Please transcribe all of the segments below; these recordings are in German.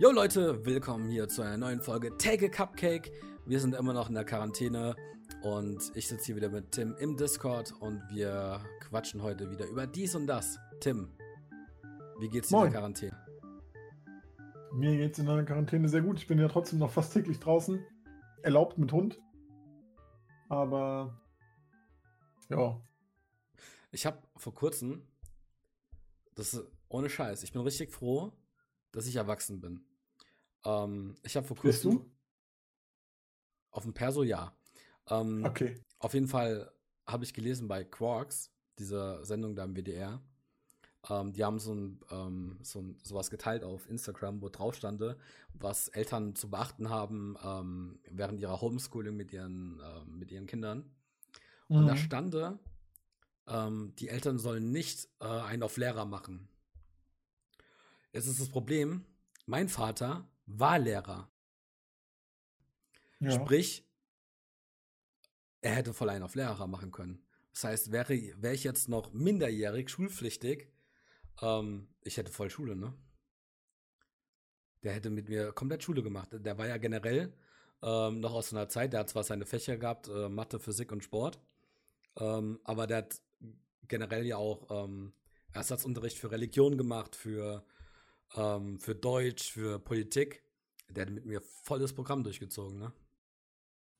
Jo Leute, willkommen hier zu einer neuen Folge Take a Cupcake. Wir sind immer noch in der Quarantäne und ich sitze hier wieder mit Tim im Discord und wir quatschen heute wieder über dies und das. Tim, wie geht's dir in der Quarantäne? Mir geht's in der Quarantäne sehr gut. Ich bin ja trotzdem noch fast täglich draußen. Erlaubt mit Hund. Aber ja, Ich habe vor kurzem, das ist ohne Scheiß, ich bin richtig froh, dass ich erwachsen bin. Ähm, ich habe vor bist kurzem du? auf dem Perso ja. Ähm, Okay. Auf jeden Fall habe ich gelesen bei Quarks, dieser Sendung da im WDR. Ähm, die haben so, ein, ähm, so ein, sowas geteilt auf Instagram, wo drauf stande, was Eltern zu beachten haben ähm, während ihrer Homeschooling mit ihren, ähm, mit ihren Kindern. Und da Mhm. stande, ähm, die Eltern sollen nicht äh, einen auf Lehrer machen. Jetzt ist das Problem, mein Vater war Lehrer. Ja. Sprich, er hätte voll einen auf Lehrer machen können. Das heißt, wäre, wäre ich jetzt noch minderjährig, schulpflichtig, ähm, ich hätte voll Schule, ne? Der hätte mit mir komplett Schule gemacht. Der war ja generell ähm, noch aus einer Zeit, der hat zwar seine Fächer gehabt, äh, Mathe, Physik und Sport, ähm, aber der hat generell ja auch ähm, Ersatzunterricht für Religion gemacht, für, ähm, für Deutsch, für Politik. Der hat mit mir volles Programm durchgezogen, ne?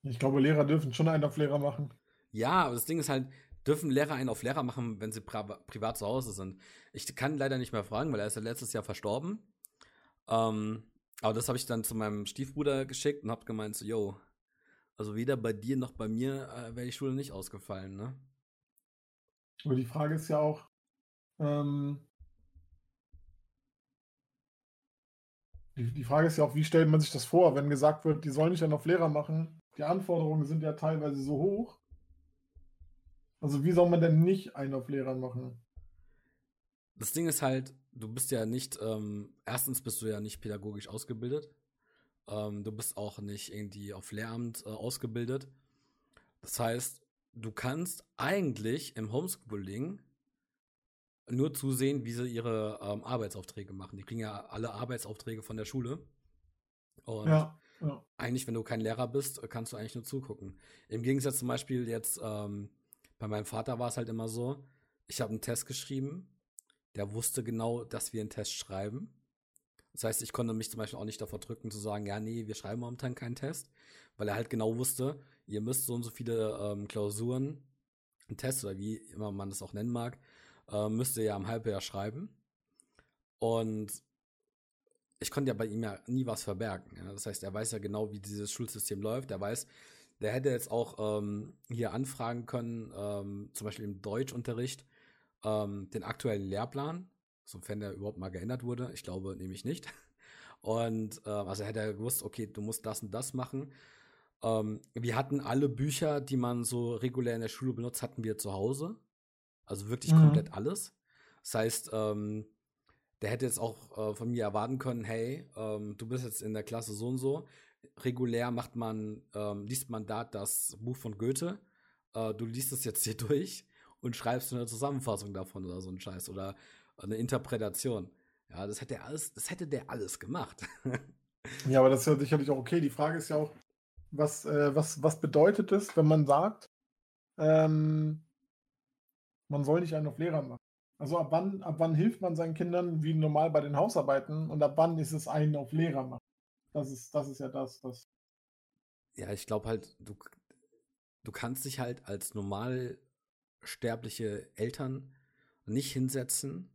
Ich glaube, Lehrer dürfen schon einen auf Lehrer machen. Ja, aber das Ding ist halt, dürfen Lehrer einen auf Lehrer machen, wenn sie pri privat zu Hause sind? Ich kann leider nicht mehr fragen, weil er ist ja letztes Jahr verstorben. Ähm, aber das habe ich dann zu meinem Stiefbruder geschickt und habe gemeint so, yo, also weder bei dir noch bei mir äh, wäre die Schule nicht ausgefallen, ne? Aber die Frage ist ja auch, ähm, die, Frage ist ja auch, wie stellt man sich das vor, wenn gesagt wird, die sollen nicht einen auf Lehrer machen? Die Anforderungen sind ja teilweise so hoch. Also wie soll man denn nicht einen auf Lehrer machen? Das Ding ist halt, du bist ja nicht, ähm, erstens bist du ja nicht pädagogisch ausgebildet. Ähm, du bist auch nicht irgendwie auf Lehramt äh, ausgebildet. Das heißt, du kannst eigentlich im Homeschooling nur zusehen, wie sie ihre ähm, Arbeitsaufträge machen. Die kriegen ja alle Arbeitsaufträge von der Schule. Und Ja, ja. eigentlich, wenn du kein Lehrer bist, kannst du eigentlich nur zugucken. Im Gegensatz zum Beispiel jetzt, ähm, bei meinem Vater war es halt immer so, ich habe einen Test geschrieben, der wusste genau, dass wir einen Test schreiben. Das heißt, ich konnte mich zum Beispiel auch nicht davor drücken zu sagen, ja, nee, wir schreiben momentan keinen Test, weil er halt genau wusste, ihr müsst so und so viele ähm, Klausuren, einen Test oder wie immer man das auch nennen mag, äh, müsst ihr ja im Halbjahr schreiben. Und ich konnte ja bei ihm ja nie was verbergen. Ja? Das heißt, er weiß ja genau, wie dieses Schulsystem läuft. Er weiß, der hätte jetzt auch ähm, hier anfragen können, ähm, zum Beispiel im Deutschunterricht, ähm, den aktuellen Lehrplan, sofern der überhaupt mal geändert wurde. Ich glaube nämlich nicht. Und äh, also hätte er gewusst, okay, du musst das und das machen. Ähm, wir hatten alle Bücher, die man so regulär in der Schule benutzt, hatten wir zu Hause. Also wirklich Mhm. komplett alles. Das heißt, ähm, der hätte jetzt auch äh, von mir erwarten können, hey, ähm, du bist jetzt in der Klasse so und so. Regulär macht man, ähm, liest man da das Buch von Goethe. Äh, du liest es jetzt hier durch und schreibst eine Zusammenfassung davon oder so ein Scheiß oder eine Interpretation. Ja, das hätte er alles, das hätte der alles gemacht. Ja, aber das ist ja sicherlich auch okay. Die Frage ist ja auch, was, äh, was, was bedeutet es, wenn man sagt, ähm, man soll nicht einen auf Lehrer machen? Also ab wann, ab wann hilft man seinen Kindern wie normal bei den Hausarbeiten und ab wann ist es einen auf Lehrer machen? Das ist, das ist ja das, was. ja, ich glaube halt, du, du kannst dich halt als normal sterbliche Eltern nicht hinsetzen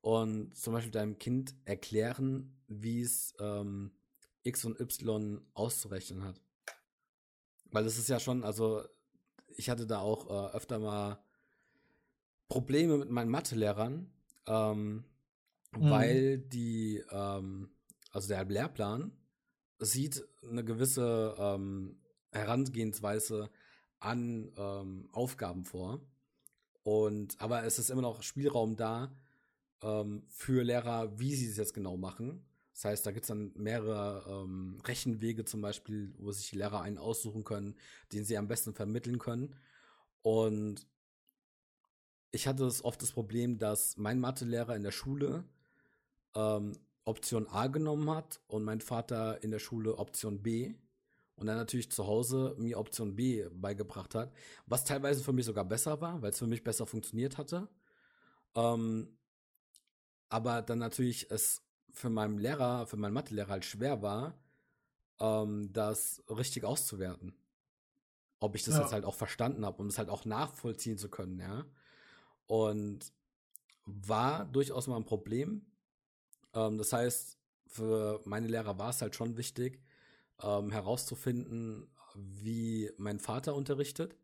und zum Beispiel deinem Kind erklären, wie es ähm, X und Y auszurechnen hat. Weil es ist ja schon, also ich hatte da auch äh, öfter mal Probleme mit meinen Mathelehrern, ähm, Mhm. weil die, ähm, also der Lehrplan sieht eine gewisse ähm, Herangehensweise an ähm, Aufgaben vor. Und aber es ist immer noch Spielraum da ähm, für Lehrer, wie sie es jetzt genau machen. Das heißt, da gibt es dann mehrere ähm, Rechenwege zum Beispiel, wo sich Lehrer einen aussuchen können, den sie am besten vermitteln können. Und ich hatte das oft das Problem, dass mein Mathelehrer in der Schule ähm, Option A genommen hat und mein Vater in der Schule Option B und dann natürlich zu Hause mir Option B beigebracht hat, was teilweise für mich sogar besser war, weil es für mich besser funktioniert hatte. Ähm, aber dann natürlich es für meinen Lehrer, für meinen Mathelehrer halt schwer war, ähm, das richtig auszuwerten. Ob ich das ja. jetzt halt auch verstanden habe, um es halt auch nachvollziehen zu können, ja. Und war durchaus mal ein Problem. Ähm, das heißt, für meine Lehrer war es halt schon wichtig, ähm, herauszufinden, wie mein Vater unterrichtet.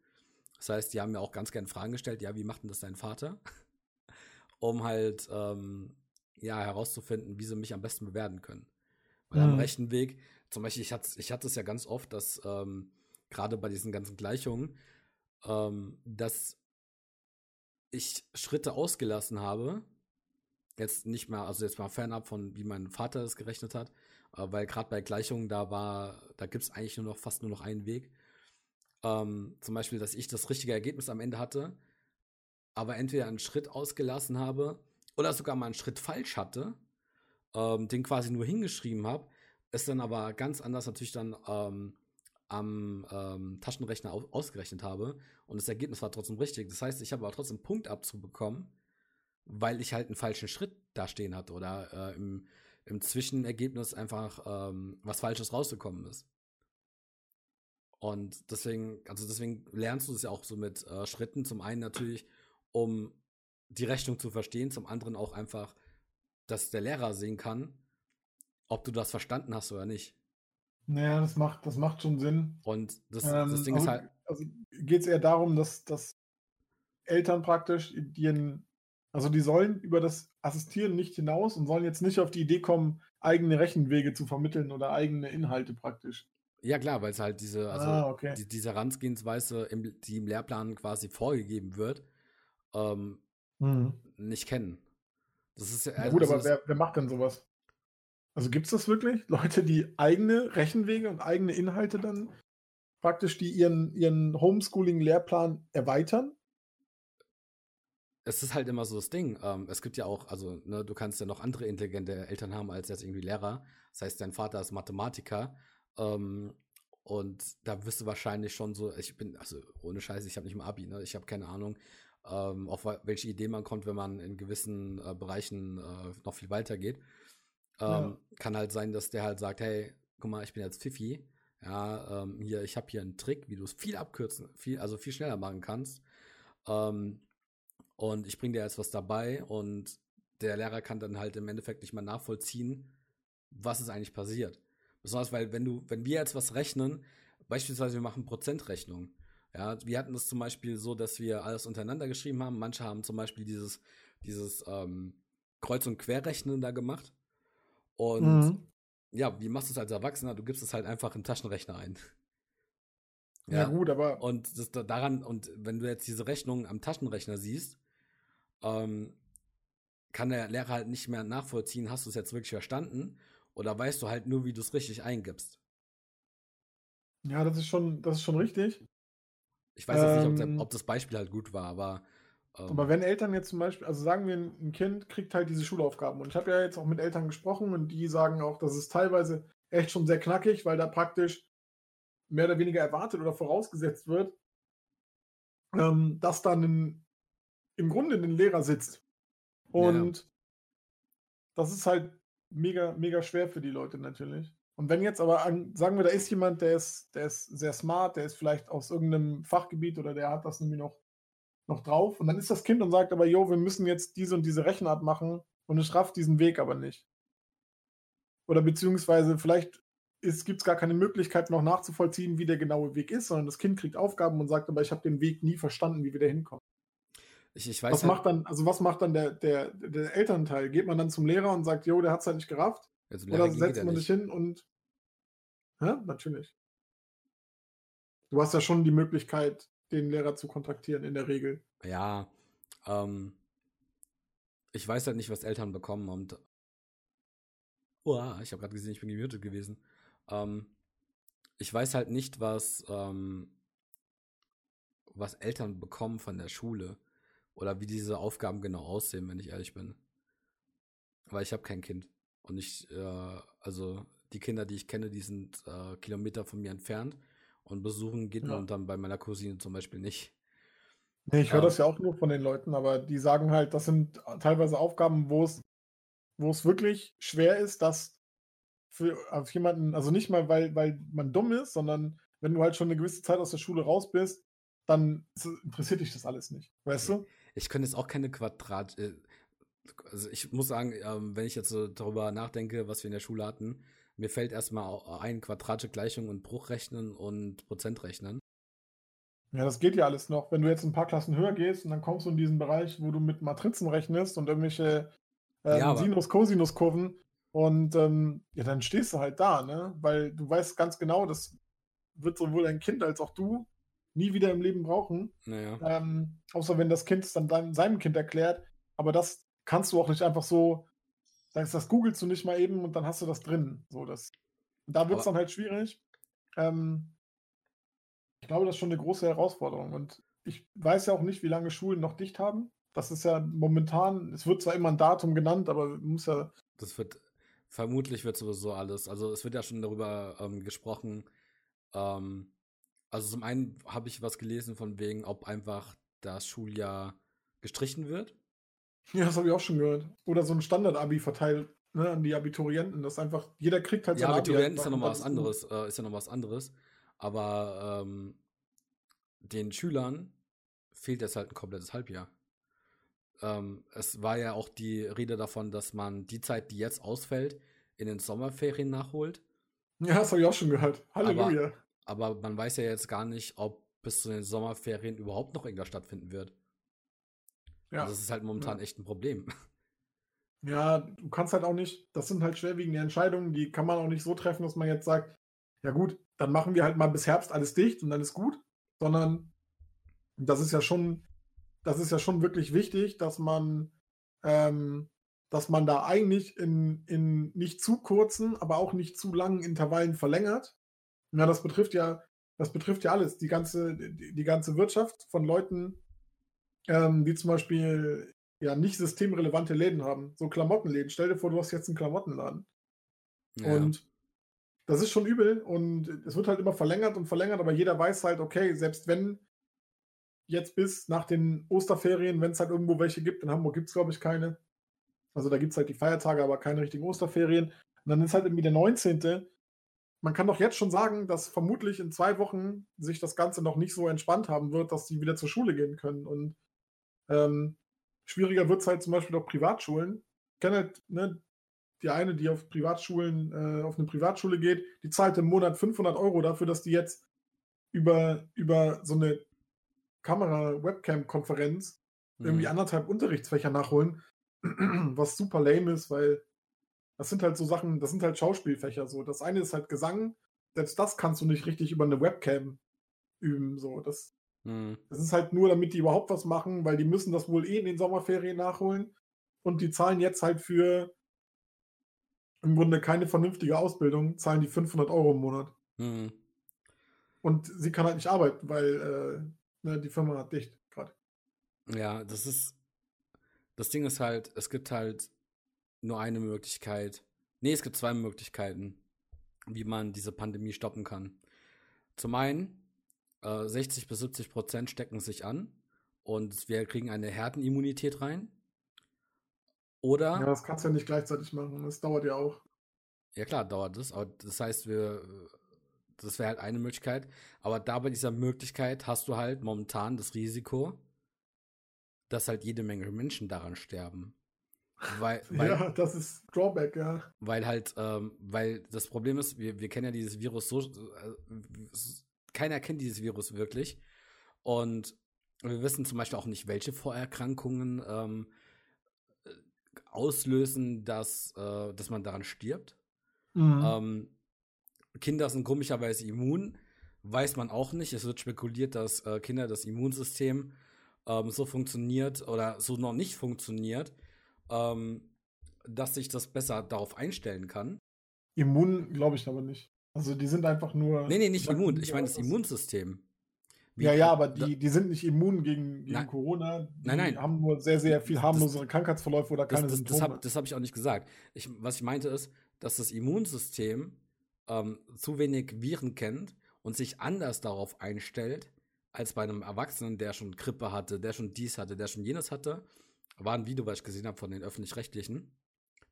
Das heißt, die haben mir auch ganz gerne Fragen gestellt, ja, wie macht denn das dein Vater? um halt ähm, ja herauszufinden, wie sie mich am besten bewerten können. Weil mhm. am rechten Weg, zum Beispiel, ich hatte, ich hatte es ja ganz oft, dass ähm, gerade bei diesen ganzen Gleichungen, ähm, dass ich Schritte ausgelassen habe, jetzt nicht mehr, also jetzt mal fernab von, wie mein Vater es gerechnet hat, äh, weil gerade bei Gleichungen, da war, da gibt es eigentlich nur noch fast nur noch einen Weg. Ähm, zum Beispiel, dass ich das richtige Ergebnis am Ende hatte, aber entweder einen Schritt ausgelassen habe oder sogar mal einen Schritt falsch hatte, ähm, den quasi nur hingeschrieben habe, es dann aber ganz anders natürlich dann ähm, am ähm, Taschenrechner aus ausgerechnet habe und das Ergebnis war trotzdem richtig. Das heißt, ich habe aber trotzdem Punktabzug bekommen, weil ich halt einen falschen Schritt da stehen hatte oder äh, im, im Zwischenergebnis einfach ähm, was Falsches rausgekommen ist. Und deswegen, also deswegen lernst du es ja auch so mit äh, Schritten. Zum einen natürlich, um die Rechnung zu verstehen, zum anderen auch einfach, dass der Lehrer sehen kann, ob du das verstanden hast oder nicht. Naja, das macht, das macht schon Sinn. Und das, ähm, das Ding ist halt. Also geht es eher darum, dass, dass Eltern praktisch ihren, also die sollen über das Assistieren nicht hinaus und sollen jetzt nicht auf die Idee kommen, eigene Rechenwege zu vermitteln oder eigene Inhalte praktisch. Ja, klar, weil es halt diese, also ah, okay. die, diese Herangehensweise, im, die im Lehrplan quasi vorgegeben wird, ähm, mhm. nicht kennen. Das ist ja, also, gut, aber wer, wer macht denn sowas? Also gibt es das wirklich? Leute, die eigene Rechenwege und eigene Inhalte dann praktisch, die ihren, ihren Homeschooling-Lehrplan erweitern? Es ist halt immer so das Ding. Ähm, es gibt ja auch, also, ne, du kannst ja noch andere intelligente Eltern haben als jetzt irgendwie Lehrer. Das heißt, dein Vater ist Mathematiker. Ähm, und da wirst du wahrscheinlich schon so, ich bin, also ohne Scheiße, ich habe nicht mal Abi, ne? Ich habe keine Ahnung, ähm, auf welche Idee man kommt, wenn man in gewissen äh, Bereichen äh, noch viel weiter geht. Ähm, ja. Kann halt sein, dass der halt sagt, hey, guck mal, ich bin jetzt Fifi. Ja, ähm, hier, ich habe hier einen Trick, wie du es viel abkürzen, viel, also viel schneller machen kannst. Ähm, und ich bringe dir jetzt was dabei und der Lehrer kann dann halt im Endeffekt nicht mal nachvollziehen, was ist eigentlich passiert. Besonders weil, wenn du, wenn wir jetzt was rechnen, beispielsweise wir machen Prozentrechnung. Ja, wir hatten es zum Beispiel so, dass wir alles untereinander geschrieben haben. Manche haben zum Beispiel dieses, dieses ähm, Kreuz- und Querrechnen da gemacht. Und mhm. ja, wie machst du es als Erwachsener? Du gibst es halt einfach in den Taschenrechner ein. Ja, ja gut, aber. Und das, daran, und wenn du jetzt diese Rechnung am Taschenrechner siehst, ähm, kann der Lehrer halt nicht mehr nachvollziehen, hast du es jetzt wirklich verstanden? Oder weißt du halt nur, wie du es richtig eingibst? Ja, das ist schon, das ist schon richtig. Ich weiß jetzt ähm, nicht, ob, ähm. ob, das Beispiel halt gut war, aber ähm, Aber wenn Eltern jetzt zum Beispiel, also sagen wir, ein Kind kriegt halt diese Schulaufgaben und ich habe ja jetzt auch mit Eltern gesprochen und die sagen auch, das ist teilweise echt schon sehr knackig, weil da praktisch mehr oder weniger erwartet oder vorausgesetzt wird, ähm, dass dann ein, im Grunde ein Lehrer sitzt. Und ja. das ist halt mega, mega schwer für die Leute natürlich. Und wenn jetzt aber, an, sagen wir, da ist jemand, der ist, der ist sehr smart, der ist vielleicht aus irgendeinem Fachgebiet oder der hat das irgendwie noch noch drauf. Und dann ist das Kind und sagt aber, jo, wir müssen jetzt diese und diese Rechenart machen und es rafft diesen Weg aber nicht. Oder beziehungsweise vielleicht gibt es gar keine Möglichkeit noch nachzuvollziehen, wie der genaue Weg ist, sondern das Kind kriegt Aufgaben und sagt aber, ich habe den Weg nie verstanden, wie wir da hinkommen. Ich, ich weiß was halt, macht dann, also was macht dann der, der, der Elternteil? Geht man dann zum Lehrer und sagt, jo, der hat es halt nicht gerafft? Oder setzt man sich hin und ja, natürlich. Du hast ja schon die Möglichkeit, den Lehrer zu kontaktieren in der Regel. Ja, ähm, ich weiß halt nicht, was Eltern bekommen und Uah, ich habe gerade gesehen, ich bin gemutet gewesen. Ähm, ich weiß halt nicht, was, ähm, was Eltern bekommen von der Schule oder wie diese Aufgaben genau aussehen, wenn ich ehrlich bin. Weil ich habe kein Kind. Und ich, äh, also die Kinder, die ich kenne, die sind äh, Kilometer von mir entfernt. Und besuchen geht ja. man dann bei meiner Cousine zum Beispiel nicht. Nee, ich höre ähm, das ja auch nur von den Leuten, aber die sagen halt, das sind teilweise Aufgaben, wo es, wo es wirklich schwer ist, das für auf jemanden, also nicht mal, weil, weil man dumm ist, sondern wenn du halt schon eine gewisse Zeit aus der Schule raus bist, dann interessiert dich das alles nicht. Weißt du? Ich könnte jetzt auch keine Quadrat. Äh, also ich muss sagen, ähm, wenn ich jetzt so darüber nachdenke, was wir in der Schule hatten, mir fällt erstmal ein quadratische Gleichung und Bruchrechnen und Prozentrechnen. Ja, das geht ja alles noch. Wenn du jetzt ein paar Klassen höher gehst und dann kommst du in diesen Bereich, wo du mit Matrizen rechnest und irgendwelche ähm, ja, Sinus, Cosinus-Kurven und ähm, ja, dann stehst du halt da, ne? Weil du weißt ganz genau, das wird sowohl dein Kind als auch du nie wieder im Leben brauchen. Naja. Ähm, außer wenn das Kind es dann deinem, seinem Kind erklärt. Aber das kannst du auch nicht einfach so, sagst, das googelst du nicht mal eben und dann hast du das drin. So, das, da wird es dann halt schwierig. Ähm, ich glaube, das ist schon eine große Herausforderung. Und ich weiß ja auch nicht, wie lange Schulen noch dicht haben. Das ist ja momentan, es wird zwar immer ein Datum genannt, aber muss ja. Das wird, vermutlich wird sowieso alles. Also es wird ja schon darüber ähm, gesprochen, ähm, also zum einen habe ich was gelesen von wegen, ob einfach das Schuljahr gestrichen wird. Ja, das habe ich auch schon gehört. Oder so ein Standard-Abi verteilt ne, an die Abiturienten, dass einfach jeder kriegt halt Ja, Abiturienten ist ja nochmal was anderes, äh, ist ja noch was anderes. Aber ähm, den Schülern fehlt jetzt halt ein komplettes Halbjahr. Ähm, es war ja auch die Rede davon, dass man die Zeit, die jetzt ausfällt, in den Sommerferien nachholt. Ja, das habe ich auch schon gehört. Halleluja. Aber aber man weiß ja jetzt gar nicht, ob bis zu den Sommerferien überhaupt noch irgendwas stattfinden wird. Ja. Also das ist halt momentan ja. echt ein Problem. Ja, du kannst halt auch nicht, das sind halt schwerwiegende Entscheidungen, die kann man auch nicht so treffen, dass man jetzt sagt, ja gut, dann machen wir halt mal bis Herbst alles dicht und dann ist gut, sondern das ist ja schon, das ist ja schon wirklich wichtig, dass man, ähm, dass man da eigentlich in, in nicht zu kurzen, aber auch nicht zu langen Intervallen verlängert, ja, das betrifft ja, das betrifft ja alles. Die ganze, die, die ganze Wirtschaft von Leuten, ähm, die zum Beispiel ja nicht systemrelevante Läden haben. So Klamottenläden. Stell dir vor, du hast jetzt einen Klamottenladen. Ja. Und das ist schon übel und es wird halt immer verlängert und verlängert, aber jeder weiß halt, okay, selbst wenn jetzt bis nach den Osterferien, wenn es halt irgendwo welche gibt, in Hamburg gibt es, glaube ich, keine. Also da gibt es halt die Feiertage, aber keine richtigen Osterferien. Und dann ist halt irgendwie der 19 man kann doch jetzt schon sagen, dass vermutlich in zwei Wochen sich das Ganze noch nicht so entspannt haben wird, dass sie wieder zur Schule gehen können. Und ähm, schwieriger wird es halt zum Beispiel auf Privatschulen. Ich kenne halt ne, die eine, die auf Privatschulen, äh, auf eine Privatschule geht, die zahlt im Monat 500 Euro dafür, dass die jetzt über, über so eine Kamera-Webcam-Konferenz mhm. irgendwie anderthalb Unterrichtsfächer nachholen, was super lame ist, weil das sind halt so Sachen, das sind halt Schauspielfächer so. Das eine ist halt Gesang, selbst das kannst du nicht richtig über eine Webcam üben. So, das, mhm. das ist halt nur, damit die überhaupt was machen, weil die müssen das wohl eh in den Sommerferien nachholen. Und die zahlen jetzt halt für im Grunde keine vernünftige Ausbildung, zahlen die 500 Euro im Monat. Mhm. Und sie kann halt nicht arbeiten, weil äh, ne, die Firma hat dicht gerade. Ja, das ist. Das Ding ist halt, es gibt halt nur eine Möglichkeit. Nee, es gibt zwei Möglichkeiten, wie man diese Pandemie stoppen kann. Zum einen, äh, 60 bis 70 Prozent stecken sich an und wir kriegen eine Herdenimmunität rein. Oder. Ja, das kannst du ja nicht gleichzeitig machen. Das dauert ja auch. Ja, klar, dauert das. Aber das heißt, wir. Das wäre halt eine Möglichkeit. Aber da bei dieser Möglichkeit hast du halt momentan das Risiko, dass halt jede Menge Menschen daran sterben. Weil, weil, ja, das ist Drawback, ja. Weil halt, ähm, weil das Problem ist, wir, wir kennen ja dieses Virus so, äh, keiner kennt dieses Virus wirklich. Und wir wissen zum Beispiel auch nicht, welche Vorerkrankungen ähm, auslösen, dass, äh, dass man daran stirbt. Mhm. Ähm, Kinder sind komischerweise immun, weiß man auch nicht. Es wird spekuliert, dass äh, Kinder das Immunsystem ähm, so funktioniert oder so noch nicht funktioniert, ähm, dass sich das besser darauf einstellen kann. Immun glaube ich aber nicht. Also die sind einfach nur. Nee, nee, nicht immun. Ich meine das Immunsystem. ja, ja, aber die, die sind nicht immun gegen, gegen nein, Corona. Die nein, nein. haben nur sehr, sehr viel harmlosere das, Krankheitsverläufe oder keine das, Symptome. Das, habe hab ich auch nicht gesagt. Ich, was ich meinte ist, dass das Immunsystem ähm, zu wenig Viren kennt und sich anders darauf einstellt, als bei einem Erwachsenen, der schon Grippe hatte, der schon dies hatte, der schon jenes hatte. War ein Video, was ich gesehen habe von den Öffentlich-Rechtlichen.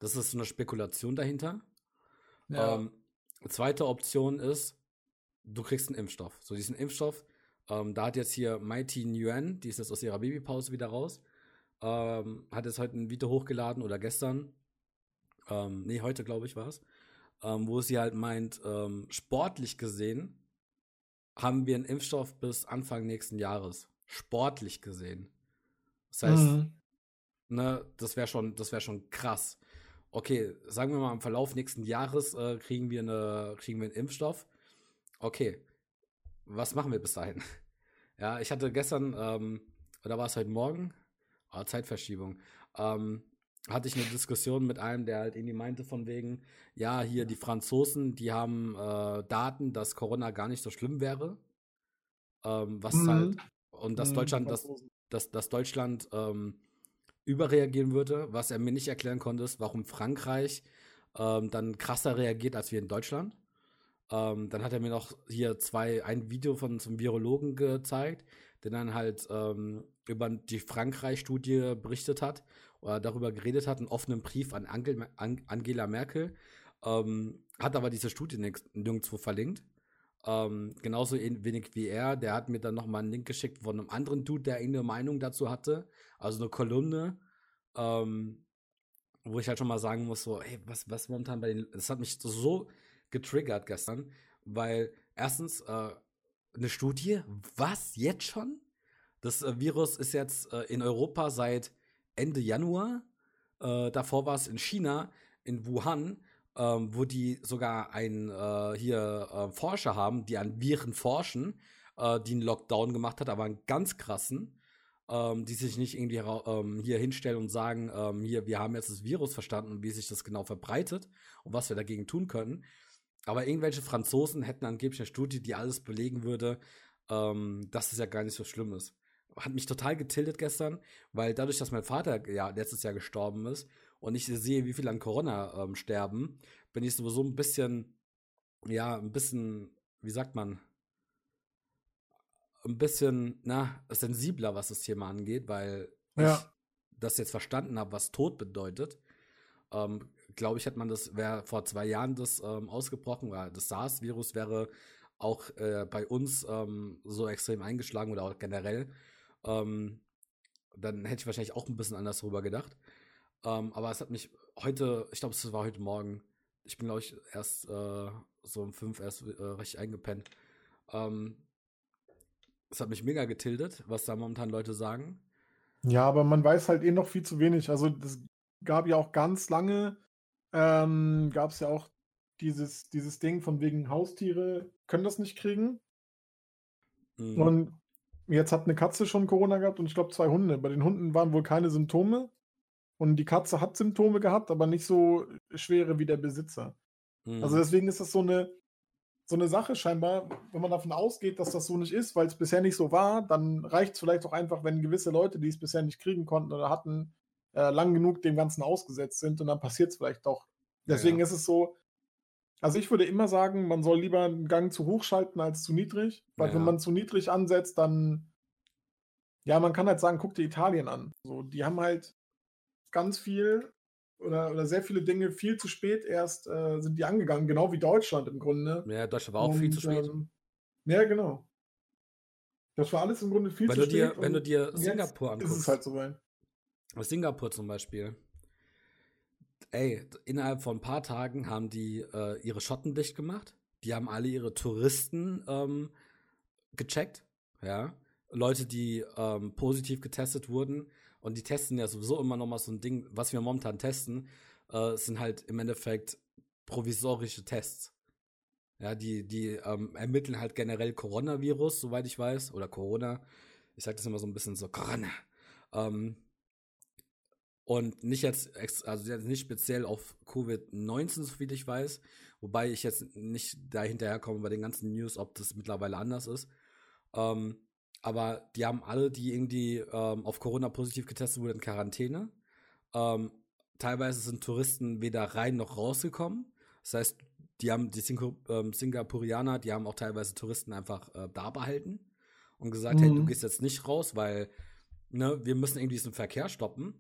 Das ist so eine Spekulation dahinter. Ja. Ähm, zweite Option ist, du kriegst einen Impfstoff. So diesen Impfstoff, ähm, da hat jetzt hier Mighty Nguyen, die ist jetzt aus ihrer Babypause wieder raus, ähm, hat jetzt heute ein Video hochgeladen oder gestern, ähm, nee, heute glaube ich war es, ähm, wo sie halt meint, ähm, sportlich gesehen haben wir einen Impfstoff bis Anfang nächsten Jahres. Sportlich gesehen. Das heißt, mhm. ne, das wäre schon, das wäre schon krass. Okay, sagen wir mal, im Verlauf nächsten Jahres äh, kriegen wir eine, kriegen wir einen Impfstoff. Okay, was machen wir bis dahin? Ja, ich hatte gestern, ähm, oder war es heute Morgen? Oh, Zeitverschiebung. Ähm, hatte ich eine Diskussion mit einem, der halt irgendwie meinte von wegen, ja, hier die Franzosen, die haben äh, Daten, dass Corona gar nicht so schlimm wäre. Ähm, was mhm. halt, und dass mhm, Deutschland, dass, dass, dass Deutschland ähm, überreagieren würde. Was er mir nicht erklären konnte, ist, warum Frankreich ähm, dann krasser reagiert als wir in Deutschland. Ähm, dann hat er mir noch hier zwei, ein Video von zum Virologen gezeigt, der dann halt ähm, über die Frankreich-Studie berichtet hat oder darüber geredet hat, einen offenen Brief an Angela Merkel, ähm, hat aber diese Studie nirgendwo verlinkt. Ähm, genauso wenig wie er, der hat mir dann nochmal einen Link geschickt von einem anderen Dude, der eine Meinung dazu hatte, also eine Kolumne, ähm, wo ich halt schon mal sagen muss, so, hey, was, was momentan bei den, das hat mich so getriggert gestern, weil erstens, äh, eine Studie, was, jetzt schon? Das äh, Virus ist jetzt äh, in Europa seit Ende Januar. Äh, davor war es in China, in Wuhan, ähm, wo die sogar einen äh, hier äh, Forscher haben, die an Viren forschen, äh, die einen Lockdown gemacht hat, aber einen ganz krassen, ähm, die sich nicht irgendwie ähm, hier hinstellen und sagen, ähm, hier, wir haben jetzt das Virus verstanden und wie sich das genau verbreitet und was wir dagegen tun können. Aber irgendwelche Franzosen hätten angeblich eine Studie, die alles belegen würde, ähm, dass es ja gar nicht so schlimm ist hat mich total getildet gestern, weil dadurch, dass mein Vater ja letztes Jahr gestorben ist und ich sehe, wie viele an Corona ähm, sterben, bin ich sowieso ein bisschen, ja, ein bisschen, wie sagt man, ein bisschen, na, sensibler, was das Thema angeht, weil ja. ich das jetzt verstanden habe, was Tod bedeutet. Ähm, Glaube ich, hätte man das, wäre vor zwei Jahren das ähm, ausgebrochen, weil das SARS-Virus wäre auch äh, bei uns ähm, so extrem eingeschlagen oder auch generell ähm, dann hätte ich wahrscheinlich auch ein bisschen anders darüber gedacht. Ähm, aber es hat mich heute, ich glaube, es war heute Morgen, ich bin, glaube ich, erst äh, so um fünf erst äh, recht eingepennt. Ähm, es hat mich mega getildet, was da momentan Leute sagen. Ja, aber man weiß halt eh noch viel zu wenig. Also es gab ja auch ganz lange, ähm, gab es ja auch dieses, dieses Ding von wegen Haustiere können das nicht kriegen. Mhm. Und Jetzt hat eine Katze schon Corona gehabt und ich glaube zwei Hunde. Bei den Hunden waren wohl keine Symptome. Und die Katze hat Symptome gehabt, aber nicht so schwere wie der Besitzer. Mhm. Also deswegen ist das so eine, so eine Sache scheinbar, wenn man davon ausgeht, dass das so nicht ist, weil es bisher nicht so war, dann reicht es vielleicht auch einfach, wenn gewisse Leute, die es bisher nicht kriegen konnten oder hatten, äh, lang genug dem Ganzen ausgesetzt sind und dann passiert es vielleicht doch. Deswegen ja, ja. ist es so, also ich würde immer sagen, man soll lieber einen Gang zu hoch schalten als zu niedrig, weil ja. wenn man zu niedrig ansetzt, dann ja, man kann halt sagen, guck dir Italien an. So, die haben halt ganz viel oder, oder sehr viele Dinge viel zu spät erst äh, sind die angegangen, genau wie Deutschland im Grunde. Ja, Deutschland war auch Und, viel zu spät. Ähm, ja, genau. Das war alles im Grunde viel wenn zu dir, spät. Wenn du dir Singapur anguckst. Ist es halt so weit. Singapur zum Beispiel ey, innerhalb von ein paar Tagen haben die äh, ihre Schotten dicht gemacht. Die haben alle ihre Touristen ähm, gecheckt, ja. Leute, die ähm, positiv getestet wurden. Und die testen ja sowieso immer noch mal so ein Ding, was wir momentan testen, äh, sind halt im Endeffekt provisorische Tests. Ja, die, die ähm, ermitteln halt generell Coronavirus, soweit ich weiß, oder Corona. Ich sage das immer so ein bisschen so, Corona. Ähm, und nicht jetzt, also jetzt nicht speziell auf Covid-19, so viel ich weiß. Wobei ich jetzt nicht da hinterherkomme bei den ganzen News, ob das mittlerweile anders ist. Ähm, aber die haben alle, die irgendwie ähm, auf Corona positiv getestet wurden, in Quarantäne. Ähm, teilweise sind Touristen weder rein noch rausgekommen. Das heißt, die haben die Sing ähm, Singapurianer, die haben auch teilweise Touristen einfach äh, da behalten und gesagt, mhm. hey, du gehst jetzt nicht raus, weil ne, wir müssen irgendwie diesen Verkehr stoppen.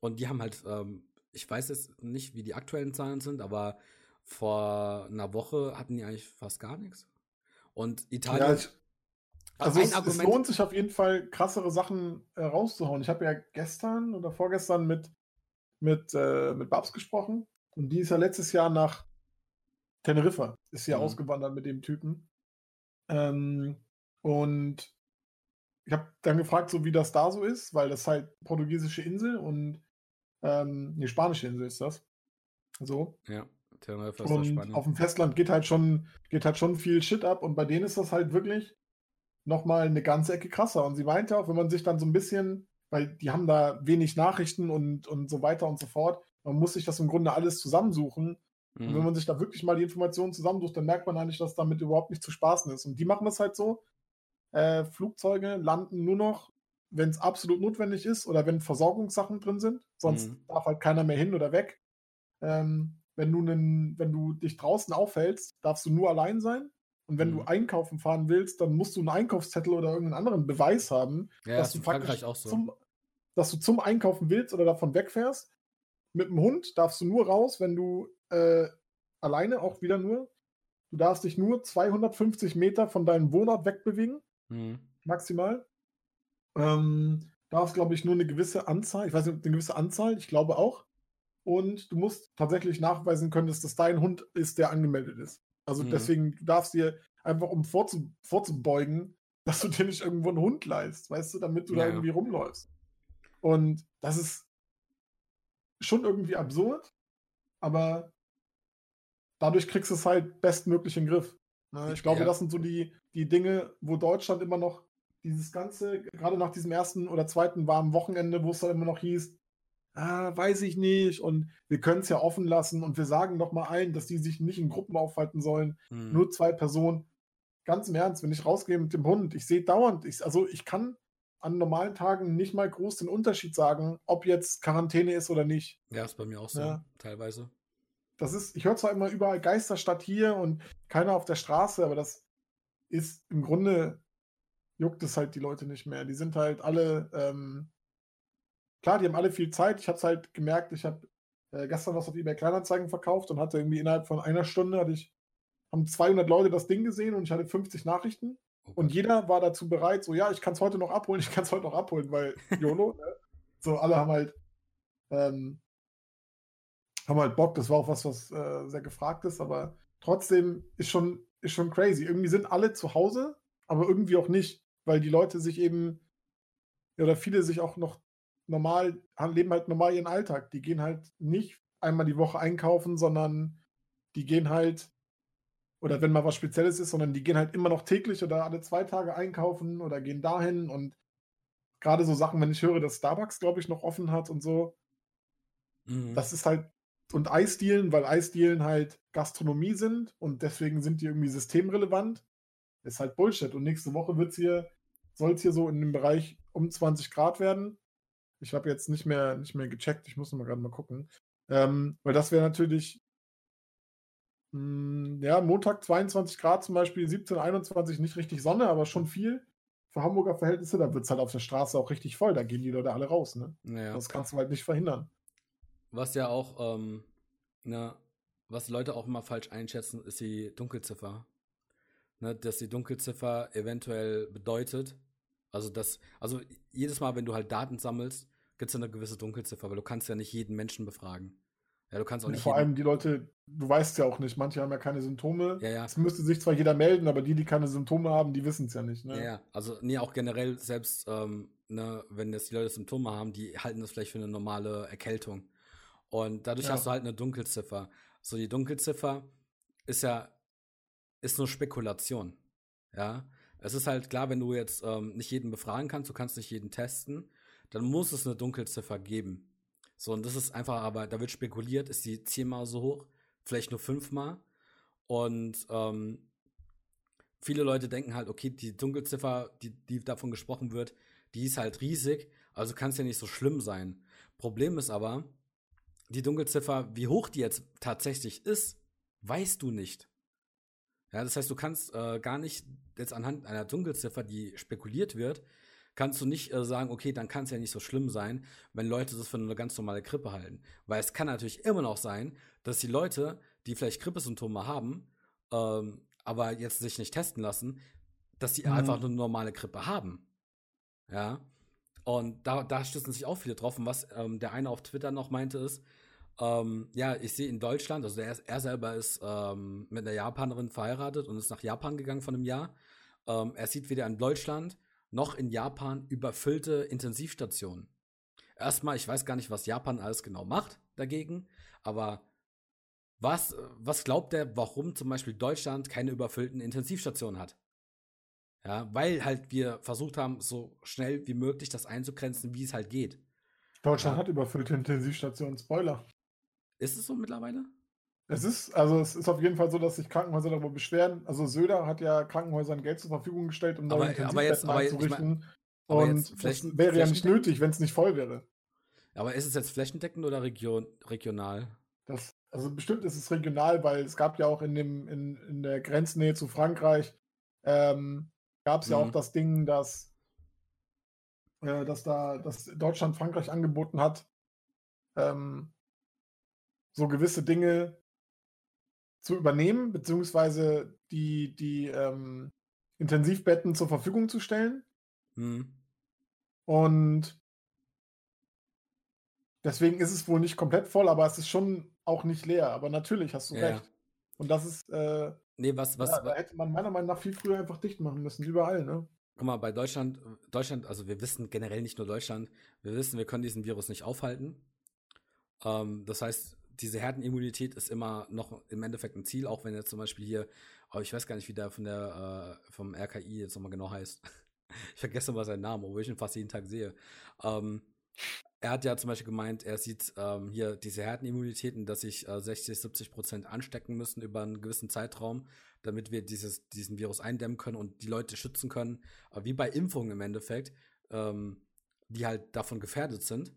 Und die haben halt, ähm, ich weiß jetzt nicht, wie die aktuellen Zahlen sind, aber vor einer Woche hatten die eigentlich fast gar nichts. Und Italien. Ja, also es, es, lohnt sich auf jeden Fall, krassere Sachen äh, rauszuhauen. Ich habe ja gestern oder vorgestern mit, mit, äh, mit Babs gesprochen. Und die ist ja letztes Jahr nach Teneriffa, ist ja mhm. ausgewandert mit dem Typen. Ähm, und ich habe dann gefragt, so wie das da so ist, weil das halt portugiesische Insel und ähm, nee, spanische Insel ist das. So. Ja, Teneriffa ist und auf dem Festland geht halt schon, geht halt schon viel Shit ab und bei denen ist das halt wirklich nochmal eine ganze Ecke krasser. Und sie meinte auch, wenn man sich dann so ein bisschen, weil die haben da wenig Nachrichten und, und so weiter und so fort, man muss sich das im Grunde alles zusammensuchen. Mhm. Und wenn man sich da wirklich mal die Informationen zusammensucht, dann merkt man eigentlich, dass damit überhaupt nicht zu spaßen ist. Und die machen das halt so, äh, Flugzeuge landen nur noch, wenn es absolut notwendig ist oder wenn Versorgungssachen drin sind. Sonst mhm. darf halt keiner mehr hin oder weg. Ähm, wenn, du nen, wenn du dich draußen aufhältst, darfst du nur allein sein. Und wenn mhm. du einkaufen fahren willst, dann musst du einen Einkaufszettel oder irgendeinen anderen Beweis haben, ja, dass, du praktisch auch so. zum, dass du zum Einkaufen willst oder davon wegfährst. Mit dem Hund darfst du nur raus, wenn du äh, alleine auch wieder nur. Du darfst dich nur 250 Meter von deinem Wohnort wegbewegen. Mhm. Maximal. Ähm, darfst, glaube ich, nur eine gewisse Anzahl, ich weiß nicht, eine gewisse Anzahl, ich glaube auch. Und du musst tatsächlich nachweisen können, dass das dein Hund ist, der angemeldet ist. Also mhm. deswegen, du darfst dir einfach, um vorzu, vorzubeugen, dass du dir nicht irgendwo einen Hund leist, weißt du, damit du ja. da irgendwie rumläufst. Und das ist schon irgendwie absurd, aber dadurch kriegst du es halt bestmöglich in den Griff. Ne? Ich glaube, ja. das sind so die, die Dinge, wo Deutschland immer noch dieses Ganze, gerade nach diesem ersten oder zweiten warmen Wochenende, wo es dann immer noch hieß, ah, weiß ich nicht, und wir können es ja offen lassen und wir sagen doch mal allen, dass die sich nicht in Gruppen aufhalten sollen, hm. nur zwei Personen. Ganz im Ernst, wenn ich rausgehe mit dem Hund, ich sehe dauernd, ich, also ich kann an normalen Tagen nicht mal groß den Unterschied sagen, ob jetzt Quarantäne ist oder nicht. Ja, ist bei mir auch so, ja. teilweise. Das ist, ich höre zwar immer überall Geisterstadt hier und keiner auf der Straße, aber das ist im Grunde juckt es halt die Leute nicht mehr. Die sind halt alle, ähm, klar, die haben alle viel Zeit. Ich habe es halt gemerkt, ich habe äh, gestern was auf eBay Kleinanzeigen verkauft und hatte irgendwie innerhalb von einer Stunde hatte ich, haben 200 Leute das Ding gesehen und ich hatte 50 Nachrichten. Okay. Und jeder war dazu bereit, so, ja, ich kann es heute noch abholen, ich kann es heute noch abholen, weil YOLO, ne? So, alle haben halt, ähm, haben halt Bock. Das war auch was, was äh, sehr gefragt ist, aber trotzdem ist schon, ist schon crazy. Irgendwie sind alle zu Hause, aber irgendwie auch nicht, weil die Leute sich eben, oder viele sich auch noch normal, leben halt normal ihren Alltag. Die gehen halt nicht einmal die Woche einkaufen, sondern die gehen halt, oder wenn mal was Spezielles ist, sondern die gehen halt immer noch täglich oder alle zwei Tage einkaufen oder gehen dahin und gerade so Sachen, wenn ich höre, dass Starbucks, glaube ich, noch offen hat und so, mhm. das ist halt und Eisdielen, weil Eisdielen halt Gastronomie sind und deswegen sind die irgendwie systemrelevant, ist halt Bullshit. Und nächste Woche wird's hier, soll es hier so in dem Bereich um 20 Grad werden. Ich habe jetzt nicht mehr, nicht mehr gecheckt, ich muss noch mal gerade mal gucken. Ähm, weil das wäre natürlich, mh, hm, ja, Montag 22 Grad zum Beispiel, 17, 21, nicht richtig Sonne, aber schon viel. Für Hamburger Verhältnisse, da wird es halt auf der Straße auch richtig voll, da gehen die Leute alle raus, ne? Naja. Das kannst du halt nicht verhindern. Was ja auch, ähm, ne, was Leute auch immer falsch einschätzen, ist die Dunkelziffer. Ne, dass die Dunkelziffer eventuell bedeutet, also das, also jedes Mal, wenn du halt Daten sammelst, gibt es eine gewisse Dunkelziffer, weil du kannst ja nicht jeden Menschen befragen. Ja, du kannst auch nicht. Vor allem die Leute, du weißt ja auch nicht, manche haben ja keine Symptome. Ja, ja. Es müsste sich zwar jeder melden, aber die, die keine Symptome haben, die wissen es ja nicht. Ne? Ja, ja, also nee, auch generell selbst, ähm, ne, wenn jetzt die Leute Symptome haben, die halten das vielleicht für eine normale Erkältung. Und dadurch ja. hast du halt eine Dunkelziffer. So, die Dunkelziffer ist ja, ist nur Spekulation. Ja. Es ist halt klar, wenn du jetzt ähm, nicht jeden befragen kannst, du kannst nicht jeden testen, dann muss es eine Dunkelziffer geben. So, und das ist einfach, aber da wird spekuliert, ist die zehnmal so hoch, vielleicht nur fünfmal. Und ähm, viele Leute denken halt, okay, die Dunkelziffer, die, die davon gesprochen wird, die ist halt riesig, also kann es ja nicht so schlimm sein. Problem ist aber, die Dunkelziffer, wie hoch die jetzt tatsächlich ist, weißt du nicht. Ja, das heißt, du kannst äh, gar nicht jetzt anhand einer Dunkelziffer, die spekuliert wird, kannst du nicht äh, sagen, okay, dann kann es ja nicht so schlimm sein, wenn Leute das für eine ganz normale Grippe halten. Weil es kann natürlich immer noch sein, dass die Leute, die vielleicht Grippesymptome haben, ähm, aber jetzt sich nicht testen lassen, dass sie mhm. einfach eine normale Grippe haben. Ja. Und da, da stützen sich auch viele drauf. Und was ähm, der eine auf Twitter noch meinte, ist, ähm, ja, ich sehe in Deutschland, also er, er selber ist ähm, mit einer Japanerin verheiratet und ist nach Japan gegangen von einem Jahr. Ähm, er sieht weder in Deutschland noch in Japan überfüllte Intensivstationen. Erstmal, ich weiß gar nicht, was Japan alles genau macht dagegen, aber was, was glaubt er, warum zum Beispiel Deutschland keine überfüllten Intensivstationen hat? Ja, weil halt wir versucht haben, so schnell wie möglich das einzugrenzen, wie es halt geht. Deutschland ja. hat überfüllte Intensivstationen, Spoiler. Ist es so mittlerweile? Es ist, also es ist auf jeden Fall so, dass sich Krankenhäuser darüber beschweren. Also Söder hat ja Krankenhäusern Geld zur Verfügung gestellt, um neue Intensivbetten einzurichten. Und das wäre ja nicht nötig, wenn es nicht voll wäre. Aber ist es jetzt flächendeckend oder region, regional? Das, also bestimmt ist es regional, weil es gab ja auch in, dem, in, in der Grenznähe zu Frankreich, ähm, gab es mhm. ja auch mhm. das Ding, dass, äh, dass da dass Deutschland Frankreich angeboten hat, ähm, so gewisse Dinge zu übernehmen, beziehungsweise die, die ähm, Intensivbetten zur Verfügung zu stellen. Mhm. Und deswegen ist es wohl nicht komplett voll, aber es ist schon auch nicht leer. Aber natürlich hast du ja. recht. Und das ist. Äh, nee, was, was, ja, da hätte man meiner Meinung nach viel früher einfach dicht machen müssen, überall, ne? Guck mal, bei Deutschland, Deutschland, also wir wissen generell nicht nur Deutschland, wir wissen, wir können diesen Virus nicht aufhalten. Ähm, das heißt, diese Herdenimmunität ist immer noch im Endeffekt ein Ziel, auch wenn jetzt zum Beispiel hier, oh, ich weiß gar nicht, wie der von der äh, vom RKI jetzt nochmal genau heißt. ich vergesse mal seinen Namen, obwohl ich ihn fast jeden Tag sehe. Ähm, er hat ja zum Beispiel gemeint, er sieht ähm, hier diese Herdenimmunitäten, dass sich äh, 60, 70 Prozent anstecken müssen über einen gewissen Zeitraum, damit wir dieses, diesen Virus eindämmen können und die Leute schützen können, äh, wie bei Impfungen im Endeffekt, ähm, die halt davon gefährdet sind.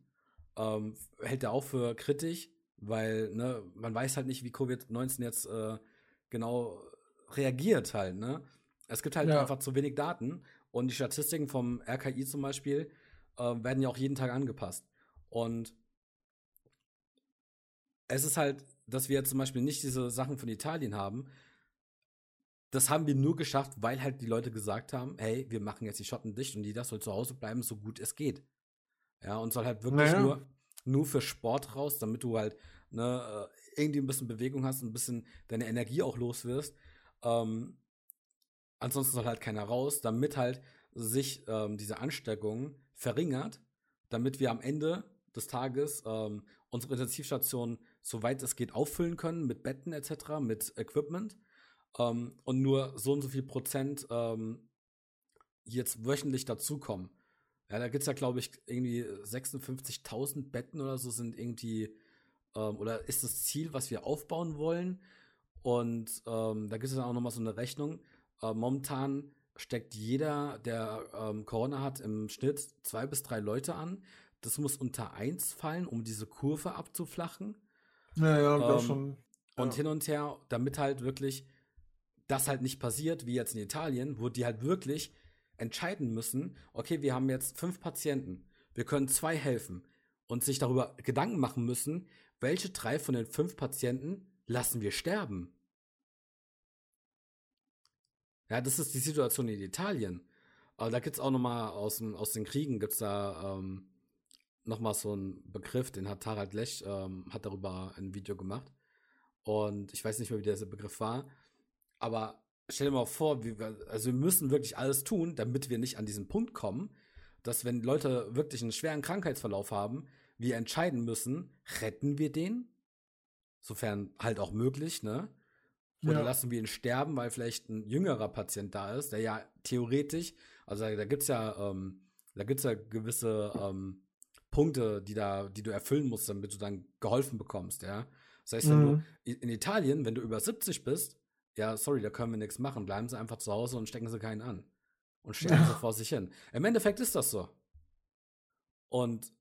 Ähm, hält er auch für kritisch, weil ne, man weiß halt nicht, wie Covid-19 jetzt äh, genau reagiert halt. Ne? Es gibt halt ja. einfach zu wenig Daten und die Statistiken vom RKI zum Beispiel äh, werden ja auch jeden Tag angepasst. Und es ist halt, dass wir jetzt zum Beispiel nicht diese Sachen von Italien haben. Das haben wir nur geschafft, weil halt die Leute gesagt haben, hey, wir machen jetzt die Schotten dicht und jeder soll zu Hause bleiben, so gut es geht. Ja, und soll halt wirklich naja. nur, nur für Sport raus, damit du halt ne, äh, irgendwie ein bisschen Bewegung hast, ein bisschen deine Energie auch los wirst. Ähm, ansonsten soll halt keiner raus, damit halt sich ähm, diese Ansteckung verringert, damit wir am Ende des Tages ähm, unsere Intensivstation, soweit es geht, auffüllen können mit Betten etc., mit Equipment ähm, und nur so und so viel Prozent ähm, jetzt wöchentlich dazukommen. Ja, da gibt es ja, glaube ich, irgendwie 56.000 Betten oder so sind irgendwie ähm, oder ist das Ziel, was wir aufbauen wollen. Und ähm, da gibt es dann auch nochmal so eine Rechnung. Äh, momentan steckt jeder, der ähm, Corona hat, im Schnitt zwei bis drei Leute an. Das muss unter eins fallen, um diese Kurve abzuflachen. Ja, ja, das ähm, schon. Ja. Und hin und her, damit halt wirklich das halt nicht passiert, wie jetzt in Italien, wo die halt wirklich entscheiden müssen, okay, wir haben jetzt fünf Patienten, wir können zwei helfen und sich darüber Gedanken machen müssen, welche drei von den fünf Patienten lassen wir sterben? Ja, das ist die Situation in Italien. Aber da gibt es auch nochmal aus, aus den Kriegen, gibt es da ähm, nochmal so einen Begriff, den hat Harald Lech, ähm, hat darüber ein Video gemacht. Und ich weiß nicht mehr, wie dieser Begriff war. Aber stell dir mal vor, wir, also wir müssen wirklich alles tun, damit wir nicht an diesen Punkt kommen, dass wenn Leute wirklich einen schweren Krankheitsverlauf haben, wir entscheiden müssen, retten wir den? Sofern halt auch möglich, ne? Oder ja. lassen wir ihn sterben, weil vielleicht ein jüngerer Patient da ist, der ja theoretisch, also da gibt's ja, ähm, da gibt's ja gewisse ähm, Punkte, die da, die du erfüllen musst, damit du dann geholfen bekommst, ja. Das heißt, wenn mhm. du in Italien, wenn du über 70 bist, ja, sorry, da können wir nichts machen. Bleiben Sie einfach zu Hause und stecken Sie keinen an. Und sterben Sie vor sich hin. Im Endeffekt ist das so. Und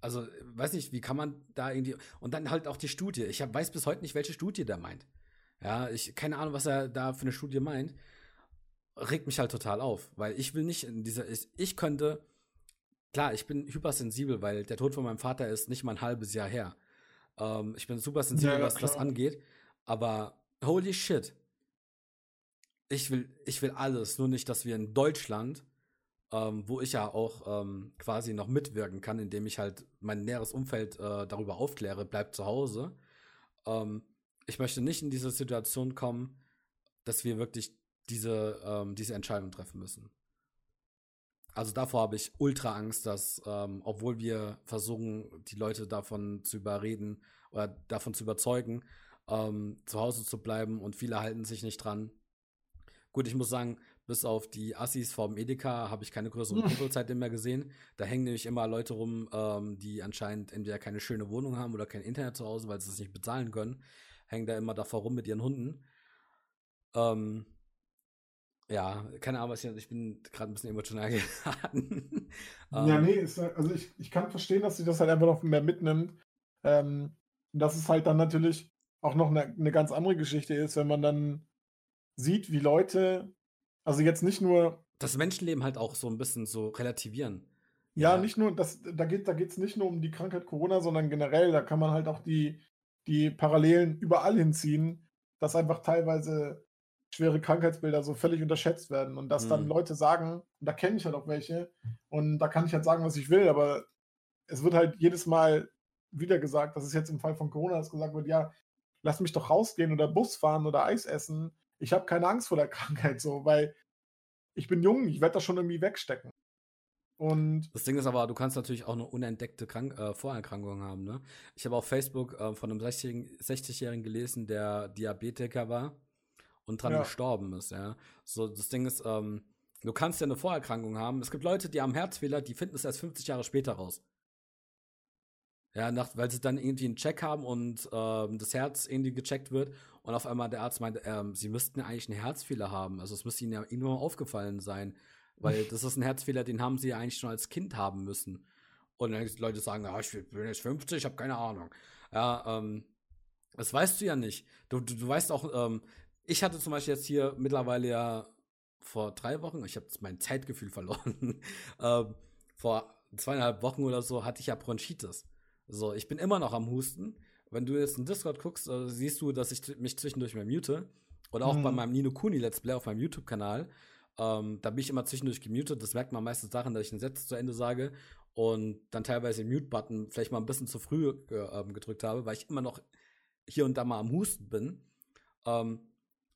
also, weiß nicht, wie kann man da irgendwie. Und dann halt auch die Studie. Ich hab, weiß bis heute nicht, welche Studie der meint. Ja, ich, keine Ahnung, was er da für eine Studie meint. Regt mich halt total auf, weil ich will nicht in dieser. Ich, ich könnte. Klar, ich bin hypersensibel, weil der Tod von meinem Vater ist nicht mal ein halbes Jahr her. Ähm, ich bin super sensibel, ja, was klar. das angeht. Aber holy shit. Ich will, ich will alles, nur nicht, dass wir in Deutschland, ähm, wo ich ja auch ähm, quasi noch mitwirken kann, indem ich halt mein näheres Umfeld äh, darüber aufkläre, bleibt zu Hause. Ähm, ich möchte nicht in diese Situation kommen, dass wir wirklich diese, ähm, diese Entscheidung treffen müssen. Also davor habe ich ultra Angst, dass, ähm, obwohl wir versuchen, die Leute davon zu überreden oder davon zu überzeugen, ähm, zu Hause zu bleiben und viele halten sich nicht dran. Gut, ich muss sagen, bis auf die Assis vom Edeka habe ich keine größere Kumpelzeit mehr gesehen. Da hängen nämlich immer Leute rum, ähm, die anscheinend entweder keine schöne Wohnung haben oder kein Internet zu Hause, weil sie es nicht bezahlen können. Hängen da immer davor rum mit ihren Hunden. Ähm, ja, keine Ahnung, was ich, ich bin gerade ein bisschen emotional geraten. ja, ähm, nee, ist, also ich, ich kann verstehen, dass sie das halt einfach noch mehr mitnimmt. Ähm, das ist halt dann natürlich auch noch eine, eine ganz andere Geschichte ist, wenn man dann sieht, wie Leute, also jetzt nicht nur. Das Menschenleben halt auch so ein bisschen so relativieren. Ja, ja. nicht nur, das, da geht es nicht nur um die Krankheit Corona, sondern generell, da kann man halt auch die, die Parallelen überall hinziehen, dass einfach teilweise schwere Krankheitsbilder so völlig unterschätzt werden und dass mhm. dann Leute sagen, da kenne ich halt auch welche und da kann ich halt sagen, was ich will, aber es wird halt jedes Mal wieder gesagt, dass es jetzt im Fall von Corona dass gesagt wird, ja, lass mich doch rausgehen oder Bus fahren oder Eis essen. Ich habe keine Angst vor der Krankheit so, weil ich bin jung, ich werde das schon irgendwie wegstecken. Und das Ding ist aber, du kannst natürlich auch eine unentdeckte Krank äh, Vorerkrankung haben. Ne? Ich habe auf Facebook äh, von einem 60-Jährigen 60 gelesen, der Diabetiker war und dran ja. gestorben ist. Ja, so das Ding ist, ähm, du kannst ja eine Vorerkrankung haben. Es gibt Leute, die haben Herzfehler, die finden es erst 50 Jahre später raus. Ja, nach, weil sie dann irgendwie einen Check haben und ähm, das Herz irgendwie gecheckt wird und auf einmal der Arzt meint, ähm, sie müssten ja eigentlich einen Herzfehler haben. Also es müsste ihnen ja irgendwann mal aufgefallen sein, weil das ist ein Herzfehler, den haben sie ja eigentlich schon als Kind haben müssen. Und dann die Leute sagen, ja, ich bin jetzt 50, ich habe keine Ahnung. Ja, ähm, das weißt du ja nicht. Du, du, du weißt auch, ähm, ich hatte zum Beispiel jetzt hier mittlerweile ja vor drei Wochen, ich habe mein Zeitgefühl verloren, ähm, vor zweieinhalb Wochen oder so hatte ich ja Bronchitis. So, ich bin immer noch am Husten. Wenn du jetzt in Discord guckst, äh, siehst du, dass ich mich zwischendurch mal mute. Oder auch mhm. bei meinem Nino Kuni Let's Play auf meinem YouTube-Kanal. Ähm, da bin ich immer zwischendurch gemutet. Das merkt man meistens daran, dass ich einen Satz zu Ende sage und dann teilweise den Mute-Button vielleicht mal ein bisschen zu früh äh, gedrückt habe, weil ich immer noch hier und da mal am Husten bin. Ähm,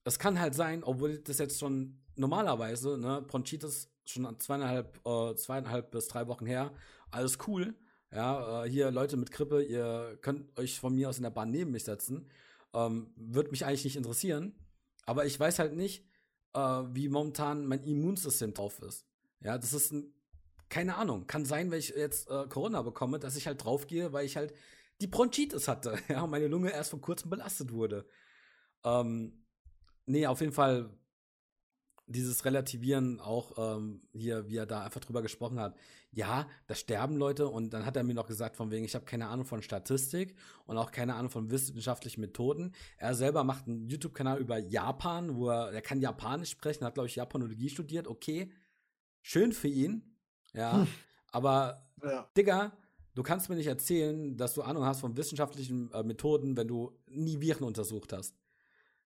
das kann halt sein, obwohl das jetzt schon normalerweise, ne, Bronchitis schon zweieinhalb, äh, zweieinhalb bis drei Wochen her, alles cool. Ja, äh, hier Leute mit Grippe, ihr könnt euch von mir aus in der Bahn neben mich setzen. Ähm, Würde mich eigentlich nicht interessieren. Aber ich weiß halt nicht, äh, wie momentan mein Immunsystem drauf ist. Ja, das ist ein, keine Ahnung. Kann sein, wenn ich jetzt äh, Corona bekomme, dass ich halt draufgehe, weil ich halt die Bronchitis hatte. Ja, und meine Lunge erst vor kurzem belastet wurde. Ähm, nee, auf jeden Fall dieses Relativieren auch ähm, hier, wie er da einfach drüber gesprochen hat. Ja, da sterben Leute und dann hat er mir noch gesagt, von wegen, ich habe keine Ahnung von Statistik und auch keine Ahnung von wissenschaftlichen Methoden. Er selber macht einen YouTube-Kanal über Japan, wo er, er kann Japanisch sprechen, hat, glaube ich, Japanologie studiert. Okay, schön für ihn, ja, hm. aber ja. Digga, du kannst mir nicht erzählen, dass du Ahnung hast von wissenschaftlichen äh, Methoden, wenn du nie Viren untersucht hast.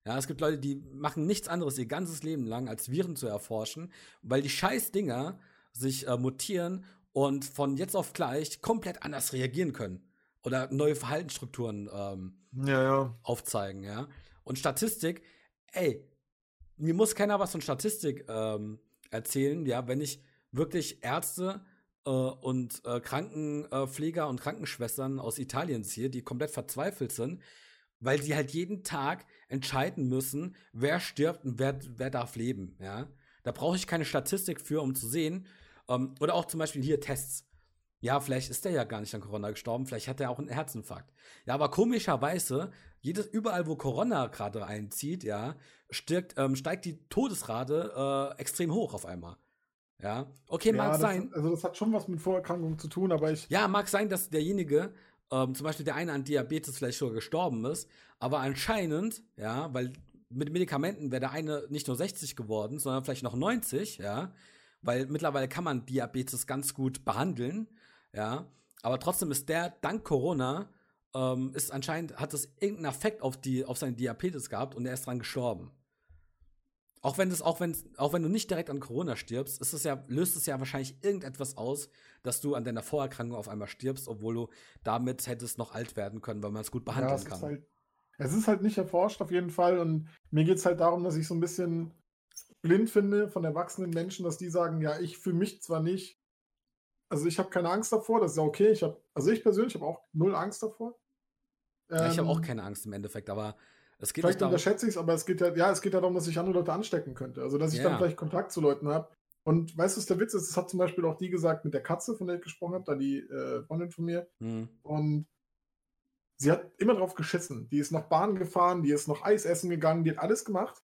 Ja, es gibt Leute, die machen nichts anderes ihr ganzes Leben lang, als Viren zu erforschen, weil die scheiß Dinger sich äh, mutieren und von jetzt auf gleich komplett anders reagieren können. Oder neue Verhaltensstrukturen ähm, ja, ja. aufzeigen, ja. Und Statistik, ey, mir muss keiner was von Statistik ähm, erzählen, ja, wenn ich wirklich Ärzte äh, und äh, Krankenpfleger und Krankenschwestern aus Italien ziehe, die komplett verzweifelt sind, weil sie halt jeden Tag entscheiden müssen, wer stirbt und wer, wer darf leben, ja. Da brauche ich keine Statistik für, um zu sehen. Ähm, oder auch zum Beispiel hier Tests. ja, vielleicht ist der ja gar nicht an Corona gestorben, vielleicht hat er auch einen Herzinfarkt. Ja, aber komischerweise, jedes, überall, wo Corona gerade einzieht, ja, stirbt, ähm, steigt die Todesrate äh, extrem hoch auf einmal. Ja, okay, Ja, mag das, sein. also das hat schon was mit Vorerkrankungen zu tun, aber ich. Ja, mag sein, dass derjenige, ähm, zum Beispiel der eine an Diabetes vielleicht sogar gestorben ist, aber anscheinend, ja, weil mit Medikamenten wäre der eine nicht nur 60 geworden, sondern vielleicht noch 90, ja, weil mittlerweile kann man Diabetes ganz gut behandeln, ja, aber trotzdem ist der dank Corona ähm, ist anscheinend hat es irgendeinen Effekt auf die auf seinen Diabetes gehabt und er ist dran gestorben. Auch wenn das, auch wenn, auch wenn du nicht direkt an Corona stirbst, ist es ja, löst es ja wahrscheinlich irgendetwas aus, dass du an deiner Vorerkrankung auf einmal stirbst, obwohl du damit hättest noch alt werden können, weil man es gut Ja, behandeln es kann. ist halt, es ist halt nicht erforscht auf jeden Fall und mir geht es halt darum, dass ich so ein bisschen blind finde von erwachsenen Menschen, dass die sagen, ja, ich fühle mich zwar nicht, also ich habe keine Angst davor, das ist ja okay, ich habe, also ich persönlich habe auch null Angst davor. ja, ich habe auch Ähm, keine Angst im Endeffekt, aber es geht Vielleicht unterschätze ich es, aber es geht ja, ja, es geht ja darum, dass ich andere Leute anstecken könnte. Also, dass ich Ja. dann vielleicht Kontakt zu Leuten habe. Und weißt du, was der Witz ist? Das hat zum Beispiel auch die gesagt mit der Katze, von der ich gesprochen habe, da die äh, Freundin von mir. Hm, Und sie hat immer drauf geschissen. Die ist noch Bahn gefahren, die ist noch Eis essen gegangen, die hat alles gemacht,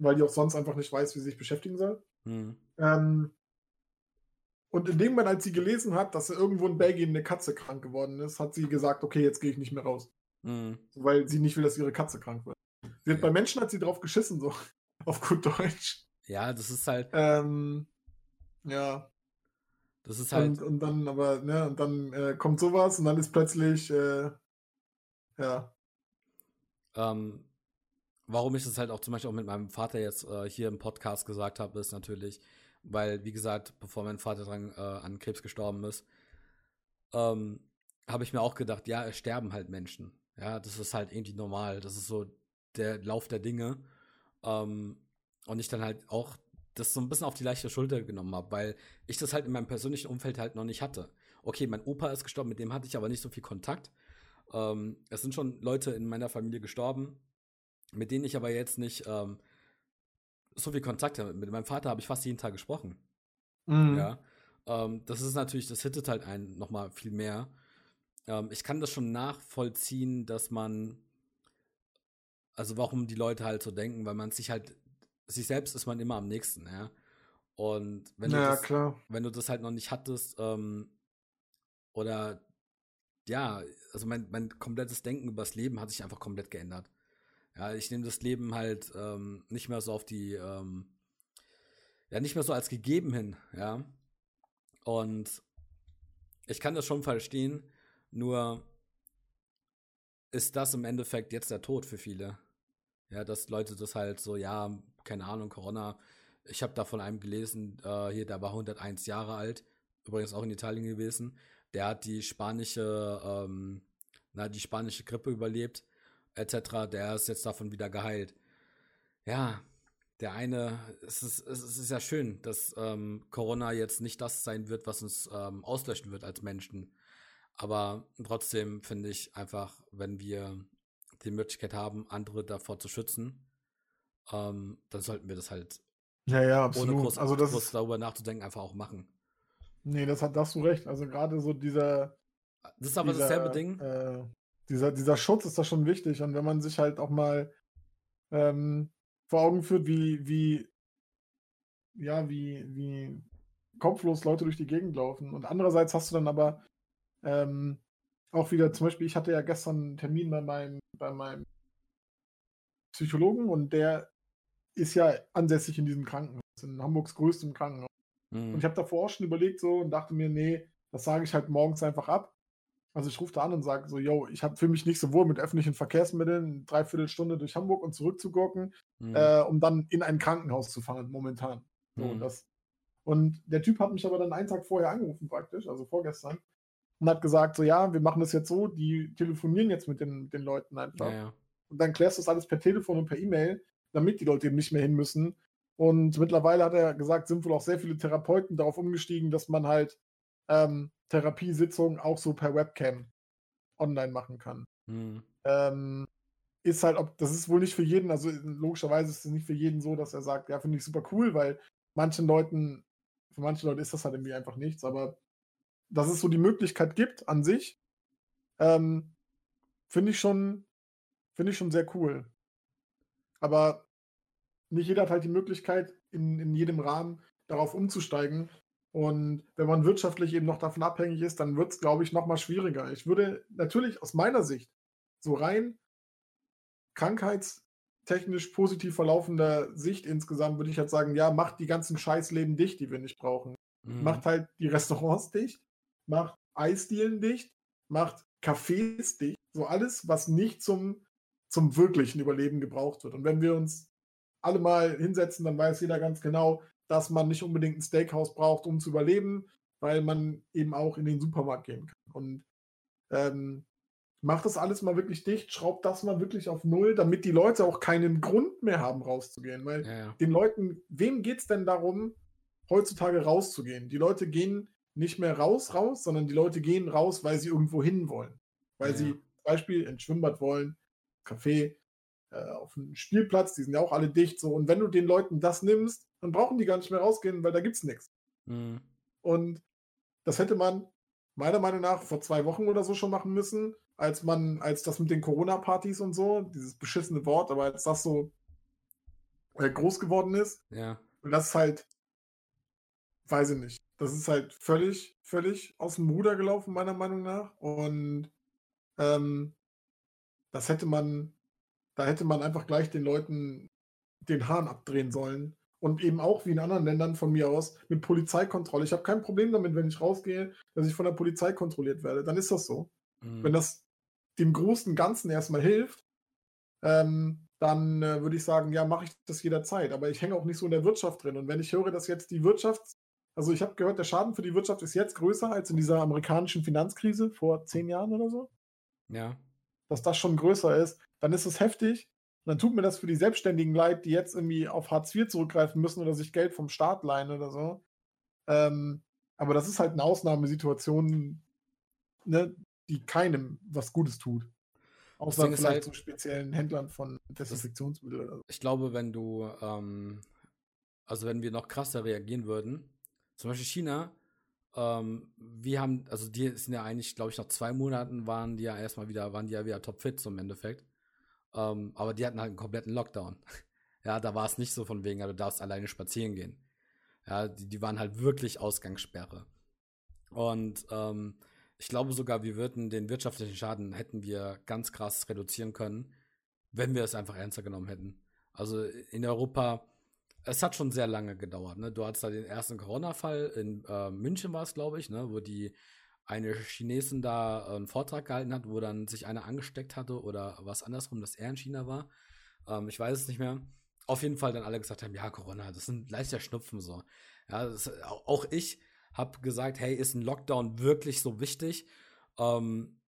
weil die auch sonst einfach nicht weiß, wie sie sich beschäftigen soll. hm, Ähm, und in dem Moment, als sie gelesen hat, dass irgendwo in Belgien eine Katze krank geworden ist, hat sie gesagt, okay, jetzt gehe ich nicht mehr raus. Hm. weil sie nicht will, dass ihre Katze krank wird. Sie hat Ja. bei Menschen hat sie drauf geschissen, so auf gut Deutsch. Ja, das ist halt, Ähm, ja, das ist halt, und, und dann, aber, ne, und dann äh, kommt sowas und dann ist plötzlich, äh, ja, ähm, warum ich das halt auch zum Beispiel auch mit meinem Vater jetzt äh, hier im Podcast gesagt habe, ist natürlich, weil, wie gesagt, bevor mein Vater dran äh, an Krebs gestorben ist, ähm, habe ich mir auch gedacht, ja, es sterben halt Menschen. Ja, das ist halt irgendwie normal. Das ist so der Lauf der Dinge. Ähm, und ich dann halt auch das so ein bisschen auf die leichte Schulter genommen habe, weil ich das halt in meinem persönlichen Umfeld halt noch nicht hatte. Okay, mein Opa ist gestorben, mit dem hatte ich aber nicht so viel Kontakt. Ähm, es sind schon Leute in meiner Familie gestorben, mit denen ich aber jetzt nicht ähm, so viel Kontakt habe. Mit meinem Vater habe ich fast jeden Tag gesprochen. mhm. Ja. Ähm, das ist natürlich, das hittet halt einen nochmal viel mehr. Ähm, ich kann das schon nachvollziehen, dass man, also warum die Leute halt so denken, weil man sich halt, sich selbst ist man immer am nächsten, ja. Und wenn du ja, das, klar. wenn du das halt noch nicht hattest, ähm, oder ja, also mein, mein komplettes Denken über das Leben hat sich einfach komplett geändert. Ja, ich nehme das Leben halt ähm, nicht mehr so auf die, ähm, ja, nicht mehr so als gegeben hin, ja. Und ich kann das schon verstehen, nur ist das im Endeffekt jetzt der Tod für viele. Ja, dass Leute das halt so, ja, keine Ahnung, Corona. Ich habe da von einem gelesen, äh, hier, der war 101 Jahre alt, übrigens auch in Italien gewesen. Der hat die spanische, ähm, na, die spanische Grippe überlebt, etc. Der ist jetzt davon wieder geheilt. Ja, der eine, es ist, es ist ja schön, dass ähm, Corona jetzt nicht das sein wird, was uns ähm, auslöschen wird als Menschen. Aber trotzdem finde ich einfach, wenn wir die Möglichkeit haben, andere davor zu schützen, ähm, dann sollten wir das halt, Ja, ja, ohne absolut. groß, also das groß darüber nachzudenken, einfach auch machen. nee, das hat, da hast du recht. Also gerade so dieser, Das ist aber dieser, dasselbe Ding. Äh, dieser, dieser Schutz ist da schon wichtig. Und wenn man sich halt auch mal ähm, vor Augen führt, wie, wie, ja, wie, wie kopflos Leute durch die Gegend laufen. Und andererseits hast du dann aber ähm, auch wieder, zum Beispiel, ich hatte ja gestern einen Termin bei meinem, bei meinem Psychologen und der ist ja ansässig in diesem Krankenhaus, in Hamburgs größtem Krankenhaus. Hm. Und ich habe davor auch schon überlegt so und dachte mir, nee, das sage ich halt morgens einfach ab. Also ich rufe da an und sage so, yo, ich habe für mich nicht so wohl mit öffentlichen Verkehrsmitteln eine Dreiviertelstunde durch Hamburg und zurück zu gurken, Hm. äh, um dann in ein Krankenhaus zu fahren, momentan. So, Mhm. das. Und der Typ hat mich aber dann einen Tag vorher angerufen praktisch, also vorgestern, und hat gesagt, so ja, wir machen das jetzt so, die telefonieren jetzt mit den, den Leuten einfach. ja, ja. Und dann klärst du das alles per Telefon und per E-Mail, damit die Leute eben nicht mehr hin müssen. Und mittlerweile hat er gesagt, sind wohl auch sehr viele Therapeuten darauf umgestiegen, dass man halt ähm, Therapiesitzungen auch so per Webcam online machen kann. Hm. Ähm, ist halt, ob das ist wohl nicht für jeden, also logischerweise ist es nicht für jeden so, dass er sagt, ja, finde ich super cool, weil manchen Leuten, für manche Leute ist das halt irgendwie einfach nichts, aber dass es so die Möglichkeit gibt an sich, ähm, finde ich schon, finde ich schon sehr cool. Aber nicht jeder hat halt die Möglichkeit, in, in jedem Rahmen darauf umzusteigen. Und wenn man wirtschaftlich eben noch davon abhängig ist, dann wird es, glaube ich, noch mal schwieriger. Ich würde natürlich aus meiner Sicht so rein krankheitstechnisch positiv verlaufender Sicht insgesamt, würde ich halt sagen, ja, macht die ganzen Scheißleben dicht, die wir nicht brauchen. Mhm. Macht halt die Restaurants dicht, macht Eisdielen dicht, macht Cafés dicht. So alles, was nicht zum, zum wirklichen Überleben gebraucht wird. Und wenn wir uns alle mal hinsetzen, dann weiß jeder ganz genau, dass man nicht unbedingt ein Steakhouse braucht, um zu überleben, weil man eben auch in den Supermarkt gehen kann. Und ähm, macht das alles mal wirklich dicht, schraubt das mal wirklich auf Null, damit die Leute auch keinen Grund mehr haben, rauszugehen. Weil ja, ja. den Leuten, wem geht es denn darum, heutzutage rauszugehen? Die Leute gehen nicht mehr raus, raus, sondern die Leute gehen raus, weil sie irgendwo hin wollen. Weil ja. sie zum Beispiel ins Schwimmbad wollen, Café, äh, auf einen Spielplatz, die sind ja auch alle dicht. So. Und wenn du den Leuten das nimmst, dann brauchen die gar nicht mehr rausgehen, weil da gibt es nichts. Mhm. Und das hätte man meiner Meinung nach vor zwei Wochen oder so schon machen müssen, als man, als das mit den Corona-Partys und so, dieses beschissene Wort, aber als das so äh, groß geworden ist. Ja. Und das ist halt, weiß ich nicht. Das ist halt völlig, völlig aus dem Ruder gelaufen, meiner Meinung nach. Und ähm, das hätte man, da hätte man einfach gleich den Leuten den Hahn abdrehen sollen und eben auch wie in anderen Ländern von mir aus mit Polizeikontrolle. Ich habe kein Problem damit, wenn ich rausgehe, dass ich von der Polizei kontrolliert werde. Dann ist das so. Mhm. Wenn das dem großen Ganzen erstmal hilft, ähm, dann äh, würde ich sagen, ja, mache ich das jederzeit. Aber ich hänge auch nicht so in der Wirtschaft drin. Und wenn ich höre, dass jetzt die Wirtschaft, also ich habe gehört, der Schaden für die Wirtschaft ist jetzt größer als in dieser amerikanischen Finanzkrise vor zehn Jahren oder so. Ja. Dass das schon größer ist, dann ist es heftig. Und dann tut mir das für die Selbstständigen leid, die jetzt irgendwie auf Hartz IV zurückgreifen müssen oder sich Geld vom Staat leihen oder so. Ähm, aber das ist halt eine Ausnahmesituation, ne, die keinem was Gutes tut. Außer vielleicht halt, zu speziellen Händlern von Desinfektionsmitteln so. Ich glaube, wenn du, ähm, also wenn wir noch krasser reagieren würden, zum Beispiel China, ähm, wir haben, also die sind ja eigentlich, glaube ich, nach zwei Monaten waren die ja erstmal wieder, waren die ja wieder topfit zum Endeffekt. Ähm, aber die hatten halt einen kompletten Lockdown. ja, da war es nicht so von wegen, ja, du darfst alleine spazieren gehen. Ja, die, die waren halt wirklich Ausgangssperre. Und ähm, ich glaube sogar, wir würden den wirtschaftlichen Schaden hätten wir ganz krass reduzieren können, wenn wir es einfach ernster genommen hätten. Also in Europa, es hat schon sehr lange gedauert. Ne? Du hattest da den ersten Corona-Fall in äh, München war es, glaube ich, ne? wo die eine Chinesin da einen Vortrag gehalten hat, wo dann sich einer angesteckt hatte oder was andersrum, dass er in China war. Ähm, ich weiß es nicht mehr. Auf jeden Fall dann alle gesagt haben, ja, Corona, das sind leichter Schnupfen so. Ja, das, auch ich habe gesagt, hey, ist ein Lockdown wirklich so wichtig? Ähm,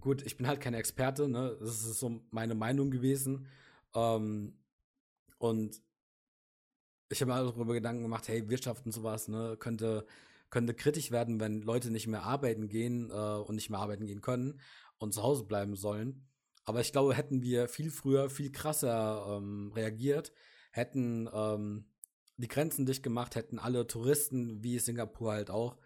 gut, ich bin halt kein Experte, ne? Das ist so meine Meinung gewesen. Ähm, und ich habe mir darüber Gedanken gemacht, hey, Wirtschaft und sowas, ne, könnte könnte kritisch werden, wenn Leute nicht mehr arbeiten gehen äh, und nicht mehr arbeiten gehen können und zu Hause bleiben sollen. Aber ich glaube, hätten wir viel früher, viel krasser ähm, reagiert, hätten ähm, die Grenzen dicht gemacht, hätten alle Touristen, wie Singapur halt auch,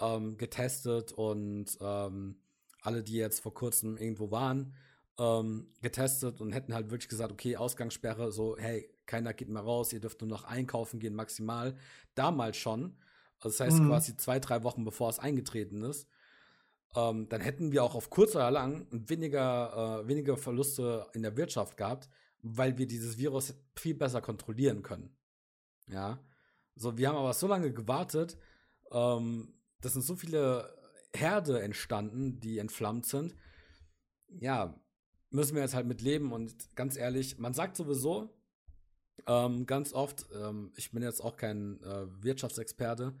ähm, getestet und ähm, alle, die jetzt vor kurzem irgendwo waren, ähm, getestet und hätten halt wirklich gesagt, okay, Ausgangssperre, so, hey, keiner geht mehr raus, ihr dürft nur noch einkaufen gehen, maximal. Damals schon, also das heißt mhm. quasi zwei, drei Wochen bevor es eingetreten ist. Ähm, dann hätten wir auch auf kurz oder lang weniger, äh, weniger Verluste in der Wirtschaft gehabt, weil wir dieses Virus viel besser kontrollieren können. Ja. So, wir haben aber so lange gewartet, ähm, das sind so viele Herde entstanden, die entflammt sind. Ja, müssen wir jetzt halt mit leben und ganz ehrlich, man sagt sowieso, ähm, ganz oft, ähm, ich bin jetzt auch kein äh, Wirtschaftsexperte,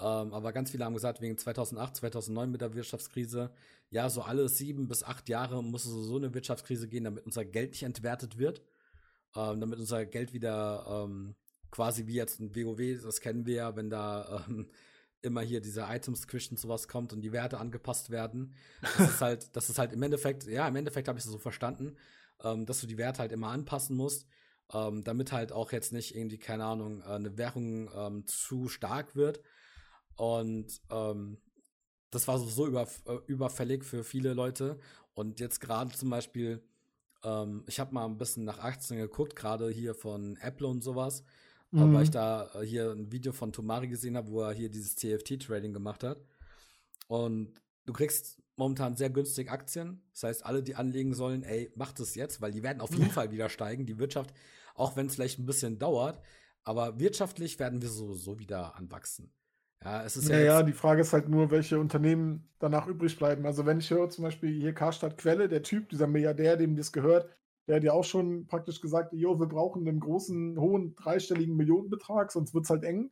ähm, aber ganz viele haben gesagt, wegen 2008, 2009 mit der Wirtschaftskrise, ja, so alle sieben bis acht Jahre muss es so eine Wirtschaftskrise gehen, damit unser Geld nicht entwertet wird, ähm, damit unser Geld wieder ähm, quasi wie jetzt ein WoW, das kennen wir ja, wenn da ähm, immer hier diese Items-Squish und sowas kommt und die Werte angepasst werden. Das ist halt, das ist halt im Endeffekt, ja, im Endeffekt habe ich es so verstanden, dass du die Werte halt immer anpassen musst ähm, damit halt auch jetzt nicht irgendwie, keine Ahnung, äh, eine Währung ähm, zu stark wird. Und ähm, das war so über, äh, überfällig für viele Leute. Und jetzt gerade zum Beispiel, ähm, ich habe mal ein bisschen nach Aktien geguckt, gerade hier von Apple und sowas, mhm. weil ich da äh, hier ein Video von Tomari gesehen habe, wo er hier dieses TFT-Trading gemacht hat. Und du kriegst momentan sehr günstig Aktien. Das heißt, alle, die anlegen sollen, ey, macht es jetzt, weil die werden auf jeden Fall wieder steigen. Die Wirtschaft, auch wenn es vielleicht ein bisschen dauert, aber wirtschaftlich werden wir sowieso wieder anwachsen. Ja, es ist ja. Ja, die Frage ist halt nur, welche Unternehmen danach übrig bleiben. Also, wenn ich höre, zum Beispiel hier Karstadt Quelle, der Typ, dieser Milliardär, dem das gehört, der hat ja auch schon praktisch gesagt, jo, wir brauchen einen großen, hohen, dreistelligen Millionenbetrag, sonst wird es halt eng.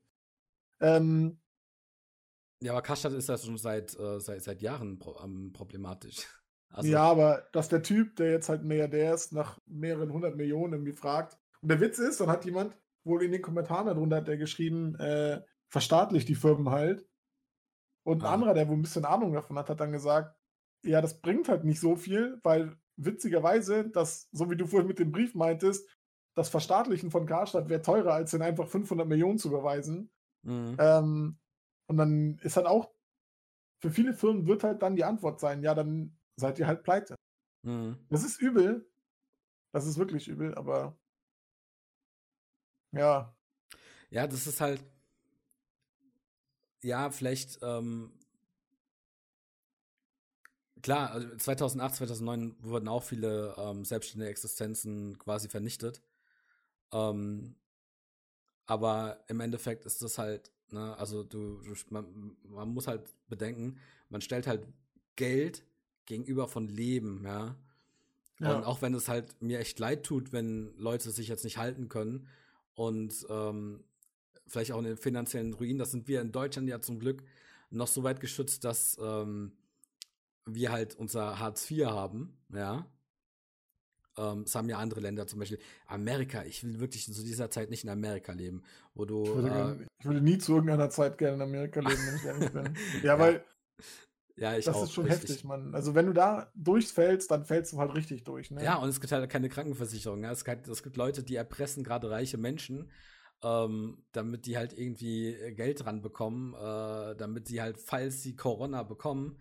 Ähm, ja, aber Karstadt ist ja schon seit, äh, seit, seit Jahren pro, ähm, problematisch. Also, ja, aber dass der Typ, der jetzt halt Milliardär ist, nach mehreren hundert Millionen irgendwie fragt. Und der Witz ist, dann hat jemand wohl in den Kommentaren darunter hat der geschrieben, äh, verstaatlicht die Firmen halt. Und ein ah. anderer, der wohl ein bisschen Ahnung davon hat, hat dann gesagt, ja, das bringt halt nicht so viel, weil witzigerweise, das, so wie du vorhin mit dem Brief meintest, das Verstaatlichen von Karstadt wäre teurer, als den einfach 500 Millionen zu überweisen. Mhm. Ähm, und dann ist halt auch, für viele Firmen wird halt dann die Antwort sein, ja, dann seid ihr halt pleite. Mhm. Das ist übel. Das ist wirklich übel, aber ja. Ja, das ist halt, ja, vielleicht, ähm, klar, also 2008, 2009 wurden auch viele ähm, selbstständige Existenzen quasi vernichtet. Ähm, aber im Endeffekt ist das halt, ne, also du, du man, man, muss halt bedenken, man stellt halt Geld gegenüber von Leben, ja. ja. Und auch wenn es halt mir echt leid tut, wenn Leute sich jetzt nicht halten können und ähm, vielleicht auch in den finanziellen Ruin. Das sind wir in Deutschland ja zum Glück noch so weit geschützt, dass ähm, wir halt unser Hartz IV haben, ja. Ähm, das haben ja andere Länder, zum Beispiel Amerika. Ich will wirklich zu dieser Zeit nicht in Amerika leben, wo du. Ich würde, äh, ich würde nie zu irgendeiner Zeit gerne in Amerika leben, wenn ich ehrlich bin. Ja, weil. Ja, ich Das auch, ist schon richtig. heftig, Mann. Also, wenn du da durchfällst, dann fällst du halt richtig durch. Ne? Ja, und es gibt halt keine Krankenversicherung. Ja. Es, gibt, es gibt Leute, die erpressen gerade reiche Menschen ähm, damit die halt irgendwie äh, Geld dran bekommen, äh, damit sie halt, falls sie Corona bekommen,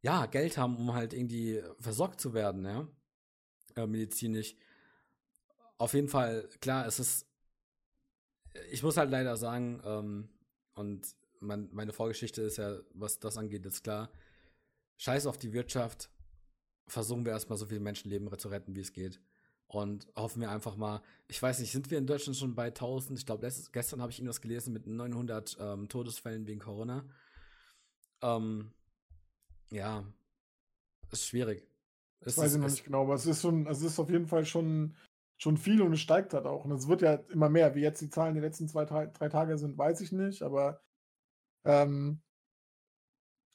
ja, Geld haben, um halt irgendwie versorgt zu werden, ja, äh, medizinisch. Auf jeden Fall, klar, es ist, ich muss halt leider sagen, ähm, und mein, meine Vorgeschichte ist ja, was das angeht, ist klar, scheiß auf die Wirtschaft, versuchen wir erstmal so viele Menschenleben zu retten, wie es geht. Und hoffen wir einfach mal, ich weiß nicht, sind wir in Deutschland schon bei 1000? Ich glaube, gestern habe ich irgendwas gelesen mit 900 ähm, Todesfällen wegen Corona. Ähm, ja, ist schwierig. Es weiß ist, ich noch nicht genau, aber es ist schon, es ist auf jeden Fall schon, schon viel und es steigt halt auch. Und es wird ja immer mehr. Wie jetzt die Zahlen der letzten zwei, drei, drei Tage sind, weiß ich nicht, aber ähm,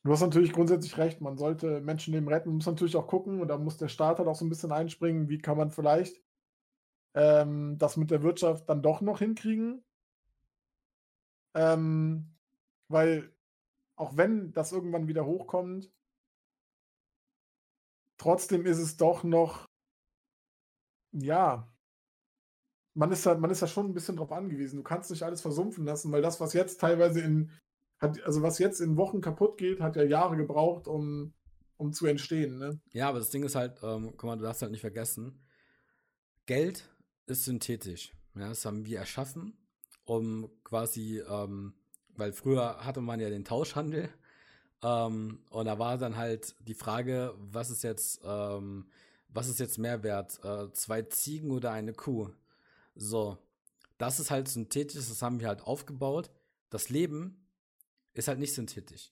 Du hast natürlich grundsätzlich recht, man sollte Menschenleben retten, man muss natürlich auch gucken und da muss der Staat halt auch so ein bisschen einspringen, wie kann man vielleicht ähm, das mit der Wirtschaft dann doch noch hinkriegen. Ähm, weil auch wenn das irgendwann wieder hochkommt, trotzdem ist es doch noch, ja, man ist da, man ist da schon ein bisschen drauf angewiesen. Du kannst nicht alles versumpfen lassen, weil das, was jetzt teilweise in hat, also was jetzt in Wochen kaputt geht, hat ja Jahre gebraucht, um, um zu entstehen. Ne? Ja, aber das Ding ist halt, ähm, guck mal, du darfst halt nicht vergessen, Geld ist synthetisch. Ja, das haben wir erschaffen, um quasi, ähm, weil früher hatte man ja den Tauschhandel. Ähm, und da war dann halt die Frage, was ist jetzt, ähm, was ist jetzt mehr wert? Äh, zwei Ziegen oder eine Kuh? So, das ist halt synthetisch, das haben wir halt aufgebaut. Das Leben ist halt nicht synthetisch.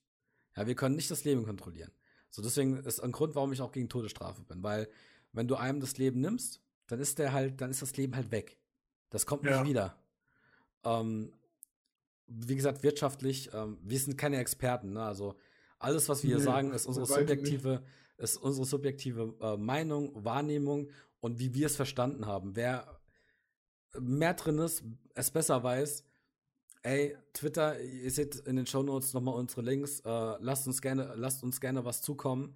Ja, wir können nicht das Leben kontrollieren. So, deswegen ist ein Grund, warum ich auch gegen Todesstrafe bin, weil wenn du einem das Leben nimmst, dann ist der halt, dann ist das Leben halt weg. Das kommt ja. nicht wieder. Ähm, wie gesagt, wirtschaftlich, ähm, wir sind keine Experten, ne? Also alles, was wir hier sagen, ist unsere subjektive, ist unsere subjektive äh, Meinung, Wahrnehmung und wie wir es verstanden haben. Wer mehr drin ist, es besser weiß, Ey, Twitter, ihr seht in den Shownotes nochmal unsere Links. Äh, lasst uns gerne, lasst uns gerne was zukommen.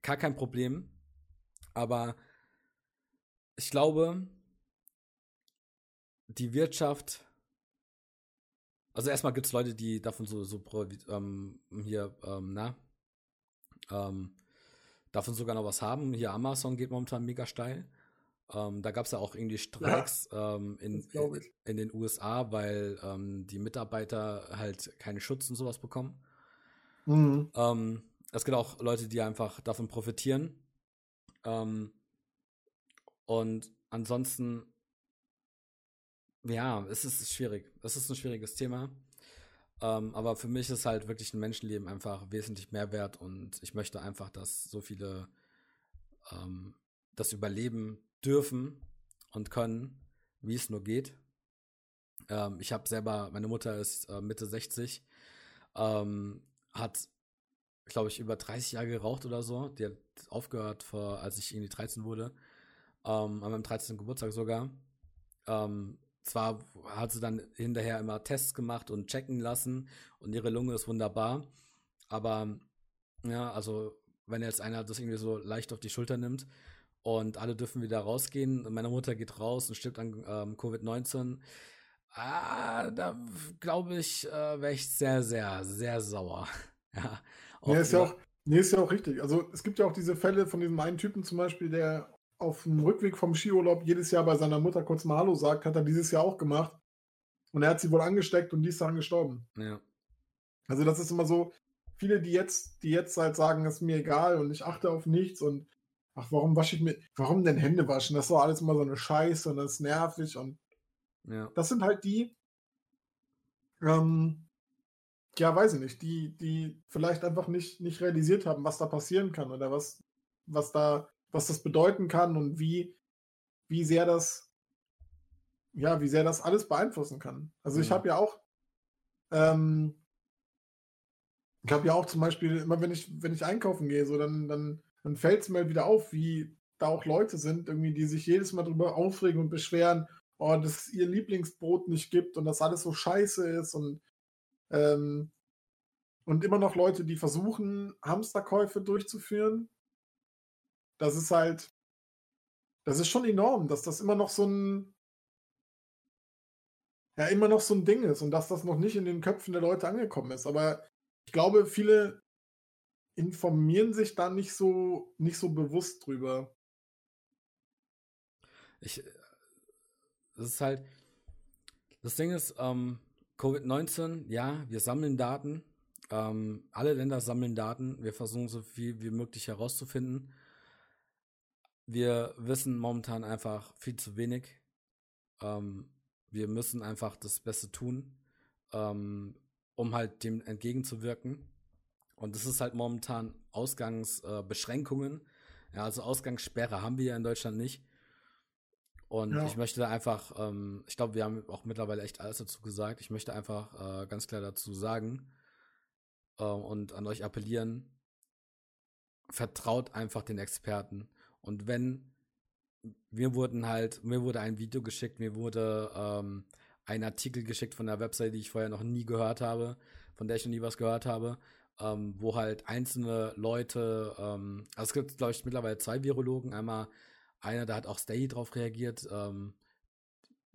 Gar kein Problem. Aber ich glaube, die Wirtschaft also erstmal gibt es Leute, die davon so, so ähm, hier, ähm, na, ähm, davon sogar noch was haben. Hier Amazon geht momentan mega steil. Ähm, da gab es ja auch irgendwie Streiks ja, ähm, in, in, den USA, weil ähm, die Mitarbeiter halt keinen Schutz und sowas bekommen. Mhm. Ähm, es gibt auch Leute, die einfach davon profitieren. Ähm, und ansonsten, ja, es ist schwierig. Es ist ein schwieriges Thema. Ähm, aber für mich ist halt wirklich ein Menschenleben einfach wesentlich mehr wert und ich möchte einfach, dass so viele ähm, das überleben dürfen und können, wie es nur geht. Ähm, ich habe selber, meine Mutter ist äh, Mitte 60, ähm, hat, glaube ich, über 30 Jahre geraucht oder so. Die hat aufgehört, vor, als ich irgendwie 13 wurde. Ähm, an meinem 13. Geburtstag sogar. Ähm, zwar hat sie dann hinterher immer Tests gemacht und checken lassen und ihre Lunge ist wunderbar. Aber ja, also wenn jetzt einer das irgendwie so leicht auf die Schulter nimmt und alle dürfen wieder rausgehen, meine Mutter geht raus und stirbt an ähm, Covid-19, ah, da glaube ich, äh, wäre ich sehr, sehr, sehr sauer. ja, nee, ist ja auch, nee, ist ja auch richtig. Also es gibt ja auch diese Fälle von diesem einen Typen zum Beispiel, der auf dem Rückweg vom Skiurlaub jedes Jahr bei seiner Mutter kurz mal Hallo sagt, hat er dieses Jahr auch gemacht. Und er hat sie wohl angesteckt und die ist daran gestorben. Ja. Also das ist immer so, viele, die jetzt, die jetzt halt sagen, ist mir egal und ich achte auf nichts und ach, warum wasche ich mir, warum denn Hände waschen? Das ist doch alles immer so eine Scheiße und das ist nervig und ja. das sind halt die, ähm, ja, weiß ich nicht, die, die vielleicht einfach nicht, nicht realisiert haben, was da passieren kann oder was, was da was das bedeuten kann und wie, wie sehr das, ja, wie sehr das alles beeinflussen kann. Also ich habe ja auch, ähm, ich habe ja auch zum Beispiel, immer wenn ich, wenn ich einkaufen gehe, so dann, dann, dann fällt es mir wieder auf, wie da auch Leute sind, irgendwie, die sich jedes Mal darüber aufregen und beschweren, oh, dass es ihr Lieblingsbrot nicht gibt und dass alles so scheiße ist und ähm, und immer noch Leute, die versuchen, Hamsterkäufe durchzuführen das ist halt, das ist schon enorm, dass das immer noch so ein, ja, immer noch so ein Ding ist und dass das noch nicht in den Köpfen der Leute angekommen ist. Aber ich glaube, viele informieren sich da nicht so, nicht so bewusst drüber. Ich, das ist halt, das Ding ist, ähm, Covid-19, ja, wir sammeln Daten. Ähm, alle Länder sammeln Daten. Wir versuchen so viel wie möglich herauszufinden. Wir wissen momentan einfach viel zu wenig. Ähm, wir müssen einfach das Beste tun, ähm, um halt dem entgegenzuwirken. Und das ist halt momentan Ausgangsbeschränkungen. Äh, ja, also Ausgangssperre haben wir ja in Deutschland nicht. Und ja. ich möchte da einfach, ähm, ich glaube, wir haben auch mittlerweile echt alles dazu gesagt. Ich möchte einfach äh, ganz klar dazu sagen äh, und an euch appellieren, vertraut einfach den Experten. Und wenn mir wurden halt, mir wurde ein Video geschickt, mir wurde ähm, ein Artikel geschickt von einer Website, die ich vorher noch nie gehört habe, von der ich noch nie was gehört habe, ähm, wo halt einzelne Leute, ähm, also es gibt, glaube ich, mittlerweile zwei Virologen. Einmal einer, der hat auch Stay drauf reagiert, ähm,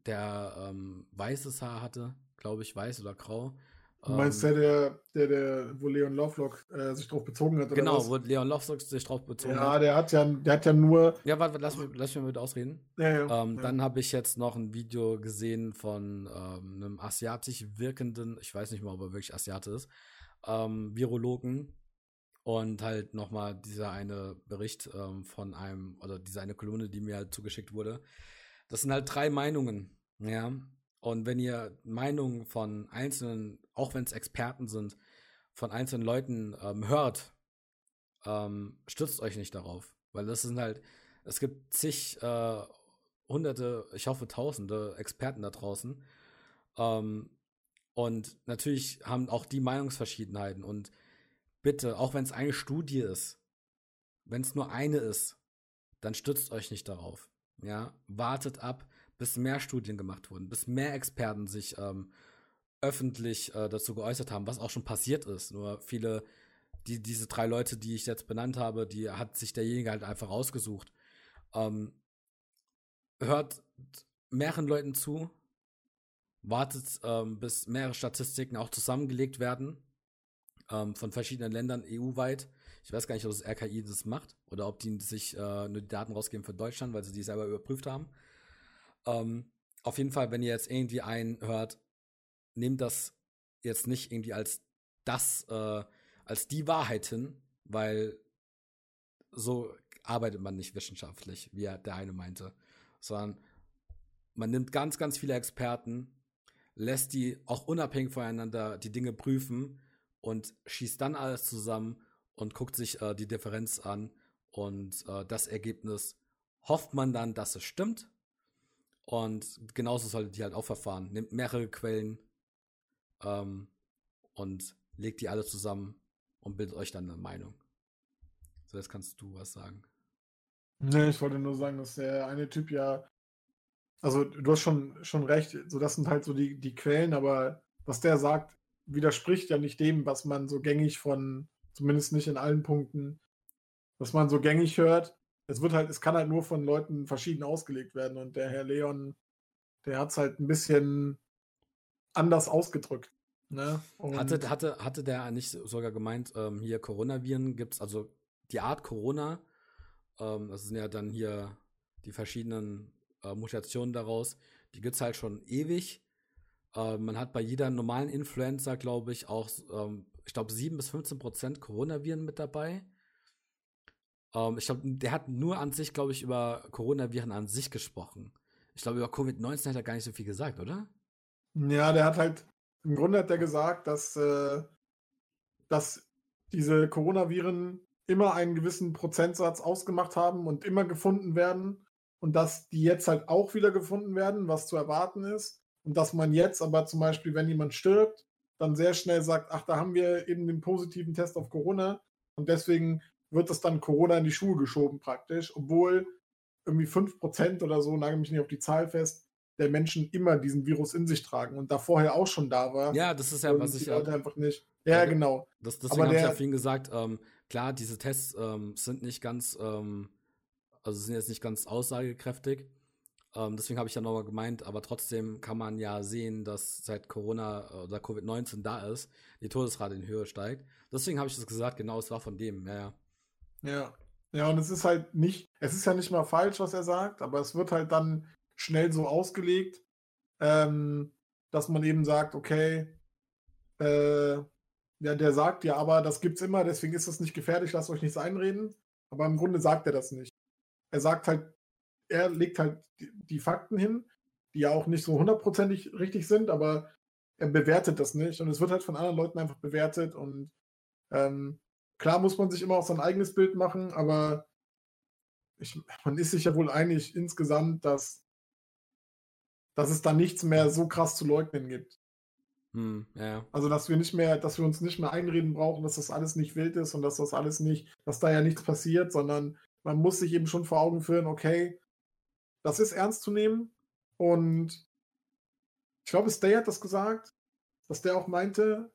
der ähm, weißes Haar hatte, glaube ich, weiß oder grau. Du meinst ähm, der, der, der, wo Leon Lovelock äh, sich drauf bezogen hat? genau, wo Leon Lovelock sich drauf bezogen ja, hat. Ja, der hat ja, der hat ja nur. Ja, warte, lass, mich, lass mich mal mit ausreden. Ja, ja, ähm, ja. Dann habe ich jetzt noch ein Video gesehen von ähm, einem asiatisch wirkenden, ich weiß nicht mal, ob er wirklich Asiate ist, ähm, Virologen. Und halt nochmal dieser eine Bericht ähm, von einem, oder diese eine Kolumne, die mir halt zugeschickt wurde. Das sind halt drei Meinungen, ja. Und wenn ihr Meinungen von einzelnen, auch wenn es Experten sind, von einzelnen Leuten ähm, hört, ähm, stützt euch nicht darauf. Weil das sind halt, es gibt zig, äh, hunderte, ich hoffe tausende Experten da draußen. Ähm, und natürlich haben auch die Meinungsverschiedenheiten. Und bitte, auch wenn es eine Studie ist, wenn es nur eine ist, dann stützt euch nicht darauf. Ja, wartet ab, bis mehr Studien gemacht wurden, bis mehr Experten sich ähm, öffentlich äh, dazu geäußert haben, was auch schon passiert ist. Nur viele, die, diese drei Leute, die ich jetzt benannt habe, die hat sich derjenige halt einfach rausgesucht. Ähm, hört mehreren Leuten zu, wartet, ähm, bis mehrere Statistiken auch zusammengelegt werden ähm, von verschiedenen Ländern EU-weit. Ich weiß gar nicht, ob das RKI das macht oder ob die sich äh, nur die Daten rausgeben für Deutschland, weil sie die selber überprüft haben. Ähm, auf jeden Fall, wenn ihr jetzt irgendwie einen hört, nehmt das jetzt nicht irgendwie als das, äh, als die Wahrheit hin, weil so arbeitet man nicht wissenschaftlich, wie der eine meinte, sondern man nimmt ganz, ganz viele Experten, lässt die auch unabhängig voneinander die Dinge prüfen und schießt dann alles zusammen und guckt sich äh, die Differenz an und äh, das Ergebnis hofft man dann, dass es stimmt. Und genauso solltet ihr halt auch verfahren. Nehmt mehrere Quellen ähm, und legt die alle zusammen und bildet euch dann eine Meinung. So, jetzt kannst du was sagen. Nee, ich wollte nur sagen, dass der eine Typ ja, also du hast schon, schon recht, so das sind halt so die, die Quellen, aber was der sagt, widerspricht ja nicht dem, was man so gängig von, zumindest nicht in allen Punkten, was man so gängig hört. Es wird halt, es kann halt nur von Leuten verschieden ausgelegt werden und der Herr Leon, der hat es halt ein bisschen anders ausgedrückt. Ne? hatte, hatte, hatte der nicht sogar gemeint, ähm, hier Coronaviren gibt es, also die Art Corona, ähm, das sind ja dann hier die verschiedenen äh, Mutationen daraus, die gibt es halt schon ewig. Äh, man hat bei jeder normalen Influenza, glaube ich, auch, ähm, ich glaube, 7 bis 15 Prozent Coronaviren mit dabei. Ähm, ich glaube, der hat nur an sich, glaube ich, über Coronaviren an sich gesprochen. Ich glaube, über Covid-19 hat er gar nicht so viel gesagt, oder? Ja, der hat halt im Grunde hat er gesagt, dass, äh, dass diese Coronaviren immer einen gewissen Prozentsatz ausgemacht haben und immer gefunden werden und dass die jetzt halt auch wieder gefunden werden, was zu erwarten ist. Und dass man jetzt aber zum Beispiel, wenn jemand stirbt, dann sehr schnell sagt, ach, da haben wir eben den positiven Test auf Corona und deswegen wird das dann Corona in die Schuhe geschoben praktisch, obwohl irgendwie 5% oder so, nagel mich nicht auf die Zahl fest, der Menschen immer diesen Virus in sich tragen und da vorher auch schon da war. Ja, das ist ja, was ich ja. einfach nicht. Ja, ja genau. Das, deswegen habe ich ja vorhin gesagt, ähm, klar, diese Tests ähm, sind nicht ganz, ähm, also sind jetzt nicht ganz aussagekräftig. Ähm, deswegen habe ich ja nochmal gemeint, aber trotzdem kann man ja sehen, dass seit Corona oder Covid-19 da ist, die Todesrate in Höhe steigt. Deswegen habe ich das gesagt, genau, es war von dem, ja, ja. Ja. Ja, und es ist halt nicht, es ist ja nicht mal falsch, was er sagt, aber es wird halt dann schnell so ausgelegt, ähm, dass man eben sagt, okay, äh, ja, der sagt ja, aber das gibt's immer, deswegen ist das nicht gefährlich, lasst euch nichts einreden. Aber im Grunde sagt er das nicht. Er sagt halt, er legt halt die, Fakten hin, die ja auch nicht so hundertprozentig richtig sind, aber er bewertet das nicht und es wird halt von anderen Leuten einfach bewertet und ähm, klar muss man sich immer auch sein eigenes Bild machen, aber ich, man ist sich ja wohl einig insgesamt, dass dass es da nichts mehr so krass zu leugnen gibt. Hm, ja. Also, dass wir nicht mehr, dass wir uns nicht mehr einreden brauchen, dass das alles nicht wild ist und dass das alles nicht, dass da ja nichts passiert, sondern man muss sich eben schon vor Augen führen, okay, das ist ernst zu nehmen. Und ich glaube, Stay hat das gesagt, dass der auch meinte,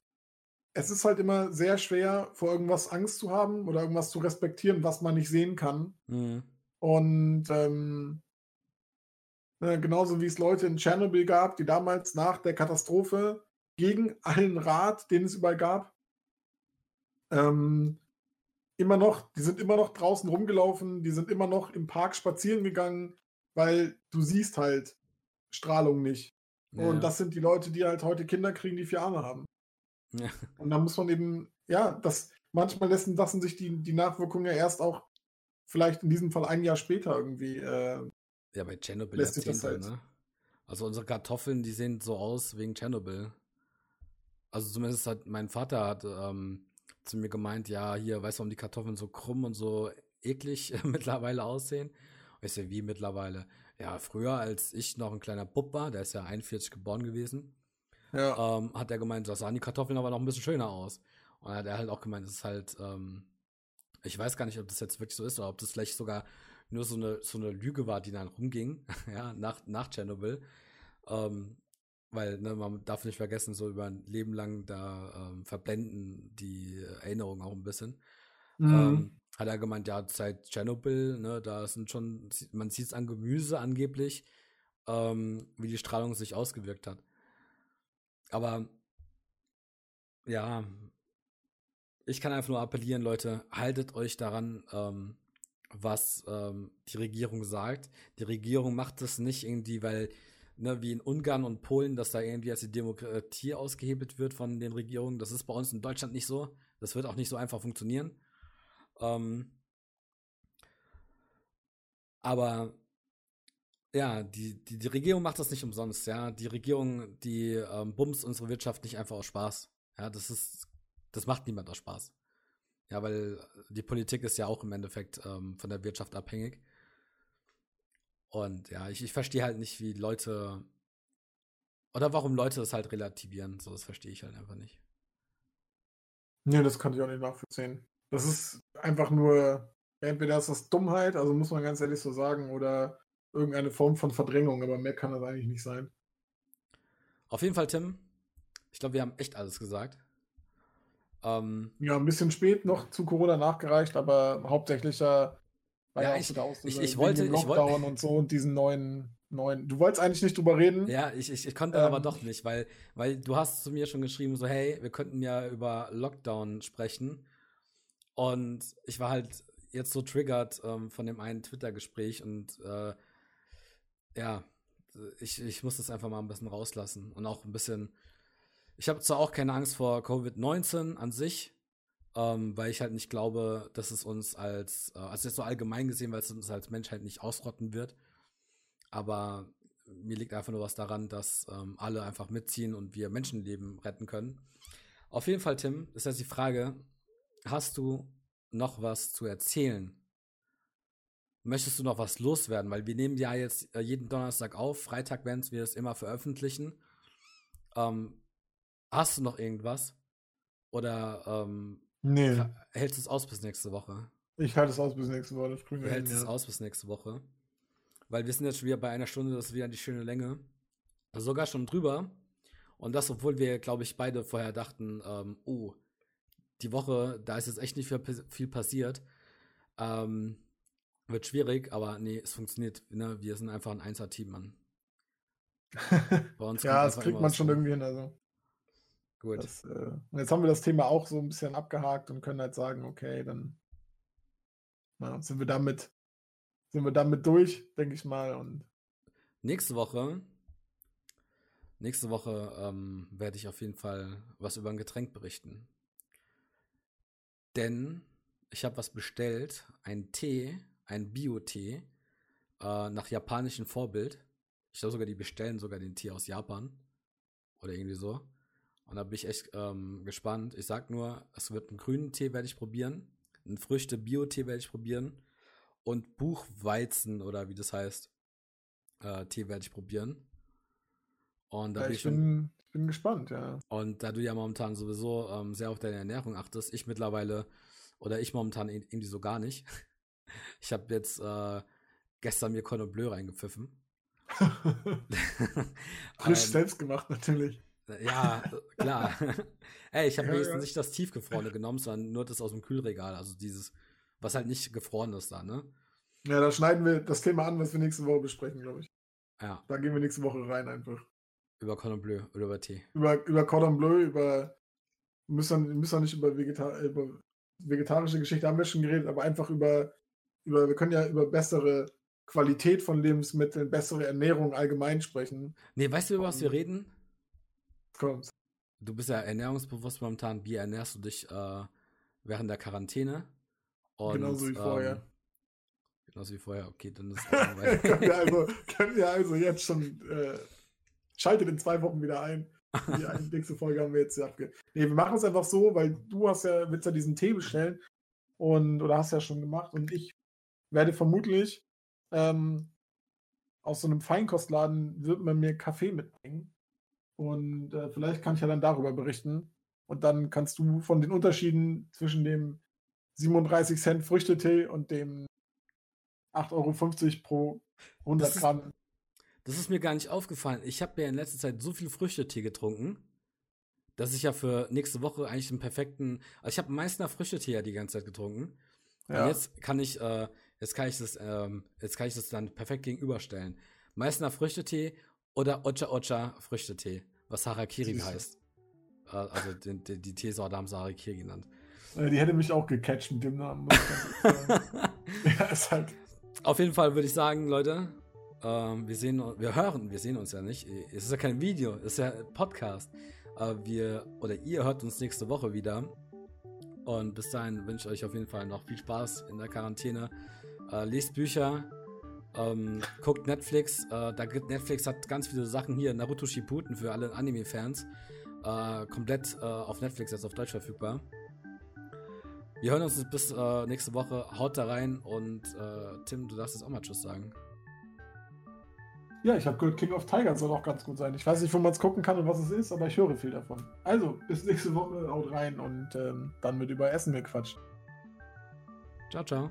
es ist halt immer sehr schwer, vor irgendwas Angst zu haben oder irgendwas zu respektieren, was man nicht sehen kann. Mhm. Und ähm, Ne, genauso wie es Leute in Tschernobyl gab, die damals nach der Katastrophe gegen allen Rat, den es überall gab, ähm, immer noch, die sind immer noch draußen rumgelaufen, die sind immer noch im Park spazieren gegangen, weil du siehst halt Strahlung nicht. Ja. Und das sind die Leute, die halt heute Kinder kriegen, die vier Arme haben. Ja. Und da muss man eben, ja, das, manchmal lassen, lassen sich die, die Nachwirkungen ja erst auch vielleicht in diesem Fall ein Jahr später irgendwie äh, ja, bei Tschernobyl Jahrzehnte, halt. ne? Also unsere Kartoffeln, die sehen so aus wegen Tschernobyl. Also zumindest hat mein Vater hat ähm, zu mir gemeint, ja, hier, weißt du, warum die Kartoffeln so krumm und so eklig mittlerweile aussehen? Und ich so, wie mittlerweile? Ja, früher, als ich noch ein kleiner Bub war, der ist ja 41 geboren gewesen, ja. ähm, hat er gemeint, da sahen die Kartoffeln aber noch ein bisschen schöner aus. Und dann hat er halt auch gemeint, es ist halt, ähm, ich weiß gar nicht, ob das jetzt wirklich so ist oder ob das vielleicht sogar nur so eine, so eine Lüge war, die dann rumging, ja, nach, nach Tschernobyl. Ähm, weil ne, man darf nicht vergessen, so über ein Leben lang da ähm, verblenden die Erinnerungen auch ein bisschen. Mhm. Ähm, hat er gemeint, ja, seit Tschernobyl, ne, da sind schon, man sieht es an Gemüse angeblich, ähm, wie die Strahlung sich ausgewirkt hat. Aber ja, ich kann einfach nur appellieren, Leute, haltet euch daran, ähm, was ähm, die Regierung sagt. Die Regierung macht das nicht irgendwie, weil, ne, wie in Ungarn und Polen, dass da irgendwie als die Demokratie ausgehebelt wird von den Regierungen. Das ist bei uns in Deutschland nicht so. Das wird auch nicht so einfach funktionieren. Ähm, aber ja, die, die, die Regierung macht das nicht umsonst, ja. Die Regierung, die ähm, bumst unsere Wirtschaft nicht einfach aus Spaß. Ja, das ist, das macht niemand aus Spaß. Ja, weil die Politik ist ja auch im Endeffekt ähm, von der Wirtschaft abhängig. Und ja, ich, ich verstehe halt nicht, wie Leute oder warum Leute das halt relativieren. So, das verstehe ich halt einfach nicht. Nee, das kann ich auch nicht nachvollziehen. Das ist einfach nur, entweder ist das Dummheit, also muss man ganz ehrlich so sagen, oder irgendeine Form von Verdrängung, aber mehr kann das eigentlich nicht sein. Auf jeden Fall, Tim. Ich glaube, wir haben echt alles gesagt. Ähm, ja, ein bisschen spät noch zu Corona nachgereicht, aber hauptsächlich äh, war ja, ich, auch ich, ich wollte, Lockdown ich wollte, und so und diesen neuen, neuen. Du wolltest eigentlich nicht drüber reden. Ja, ich, ich, ich konnte ähm, aber doch nicht, weil, weil du hast zu mir schon geschrieben, so, hey, wir könnten ja über Lockdown sprechen. Und ich war halt jetzt so triggert ähm, von dem einen Twitter-Gespräch und äh, ja, ich, ich muss das einfach mal ein bisschen rauslassen und auch ein bisschen. Ich habe zwar auch keine Angst vor Covid-19 an sich, ähm, weil ich halt nicht glaube, dass es uns als, äh, also jetzt so allgemein gesehen, weil es uns als Menschheit nicht ausrotten wird. Aber mir liegt einfach nur was daran, dass ähm, alle einfach mitziehen und wir Menschenleben retten können. Auf jeden Fall, Tim, ist jetzt die Frage, hast du noch was zu erzählen Möchtest du noch was loswerden? Weil wir nehmen ja jetzt äh, jeden Donnerstag auf. Freitag werden wir es immer veröffentlichen. Ähm, hast du noch irgendwas? Oder ähm, nee. hältst du es aus bis nächste Woche? Ich halte es aus bis nächste Woche. Das du hältst es ja. aus bis nächste Woche. Weil wir sind jetzt schon wieder bei einer Stunde, das ist wieder die schöne Länge. Sogar schon drüber. Und das, obwohl wir, glaube ich, beide vorher dachten, ähm, oh, die Woche, da ist jetzt echt nicht viel, viel passiert. Ähm, wird schwierig, aber nee, es funktioniert. Ne? Wir sind einfach ein Einser-Team, Mann. Bei uns ja, das kriegt man schon irgendwie hin. Also. Gut. Das, äh, jetzt haben wir das Thema auch so ein bisschen abgehakt und können halt sagen, okay, dann na, sind wir damit, sind wir damit durch, denke ich mal. Und nächste Woche, nächste Woche ähm, werde ich auf jeden Fall was über ein Getränk berichten. Denn ich habe was bestellt, einen Tee ein Bio-Tee äh, nach japanischem Vorbild. Ich glaube sogar, die bestellen sogar den Tee aus Japan. Oder irgendwie so. Und da bin ich echt ähm, gespannt. Ich sag nur, es wird einen grünen Tee werde ich probieren. Einen Früchte-Bio-Tee werde ich probieren. Und Buchweizen oder wie das heißt, äh, Tee werde ich probieren. Und da ja, bin ich, ich bin, bin, gespannt, ja. Und da du ja momentan sowieso ähm, sehr auf deine Ernährung achtest, ich mittlerweile, oder ich momentan irgendwie so gar nicht, Ich habe jetzt äh, gestern mir Cordon Bleu reingepfiffen. Frisch ähm, selbst gemacht, natürlich. Ja, klar. Ey, ich habe ja, wenigstens ja. nicht das tiefgefrorene genommen, sondern nur das aus dem Kühlregal. Also dieses, was halt nicht gefroren ist da, ne? Ja, da schneiden wir das Thema an, was wir nächste Woche besprechen, glaube ich. Ja. Da gehen wir nächste Woche rein einfach. Über Cordon Bleu oder über Tee. Über, über Cordon Bleu, über. Wir müssen, müssen nicht über, Vegeta über vegetarische Geschichte haben wir schon geredet, aber einfach über über, wir können ja über bessere Qualität von Lebensmitteln, bessere Ernährung allgemein sprechen. Nee, weißt du, über was wir reden? Kommt. Du bist ja ernährungsbewusst momentan. Wie ernährst du dich äh, während der Quarantäne? Und, genauso wie vorher. Ähm, genauso wie vorher, okay, dann ist es können, wir also, können wir also jetzt schon äh, schaltet in zwei Wochen wieder ein. Die nächste Folge haben wir jetzt abge. Nee, wir machen es einfach so, weil du hast ja, willst ja diesen Tee bestellen und oder hast ja schon gemacht und ich werde vermutlich ähm, aus so einem Feinkostladen wird man mir Kaffee mitbringen. Und äh, vielleicht kann ich ja dann darüber berichten. Und dann kannst du von den Unterschieden zwischen dem 37 Cent Früchtetee und dem 8,50 Euro pro 100 das ist, Gramm. Das ist mir gar nicht aufgefallen. Ich habe ja in letzter Zeit so viel Früchtetee getrunken, dass ich ja für nächste Woche eigentlich einen perfekten. Also ich habe Meißner Früchtetee ja die ganze Zeit getrunken. Ja. Und jetzt kann ich äh, Jetzt kann ich das, ähm, jetzt kann ich das dann perfekt gegenüberstellen. Meißner Früchtetee oder Ocha Ocha Früchtetee. was Harakiri heißt. Äh, also die, die, die Teesorte haben sie Harakiri genannt. Äh, die hätte mich auch gecatcht mit dem Namen. ja, ist halt. Auf jeden Fall würde ich sagen, Leute, ähm, wir sehen, wir hören, wir sehen uns ja nicht. Es ist ja kein Video, es ist ja Podcast. Äh, wir oder ihr hört uns nächste Woche wieder. Und bis dahin wünsche ich euch auf jeden Fall noch viel Spaß in der Quarantäne. Äh, lest Bücher, ähm, guckt Netflix. Äh, da gibt Netflix hat ganz viele Sachen hier. Naruto Shippuden für alle Anime-Fans. Äh, komplett äh, auf Netflix jetzt auf Deutsch verfügbar. Wir hören uns bis äh, nächste Woche. Haut da rein und äh, Tim, du darfst jetzt auch mal Tschüss sagen. Ja, ich habe gehört, King of Tigers soll auch ganz gut sein. Ich weiß nicht, wo man es gucken kann und was es ist, aber ich höre viel davon. Also, bis nächste Woche, haut rein und ähm, dann wird über Essen gequatscht. Ciao, ciao.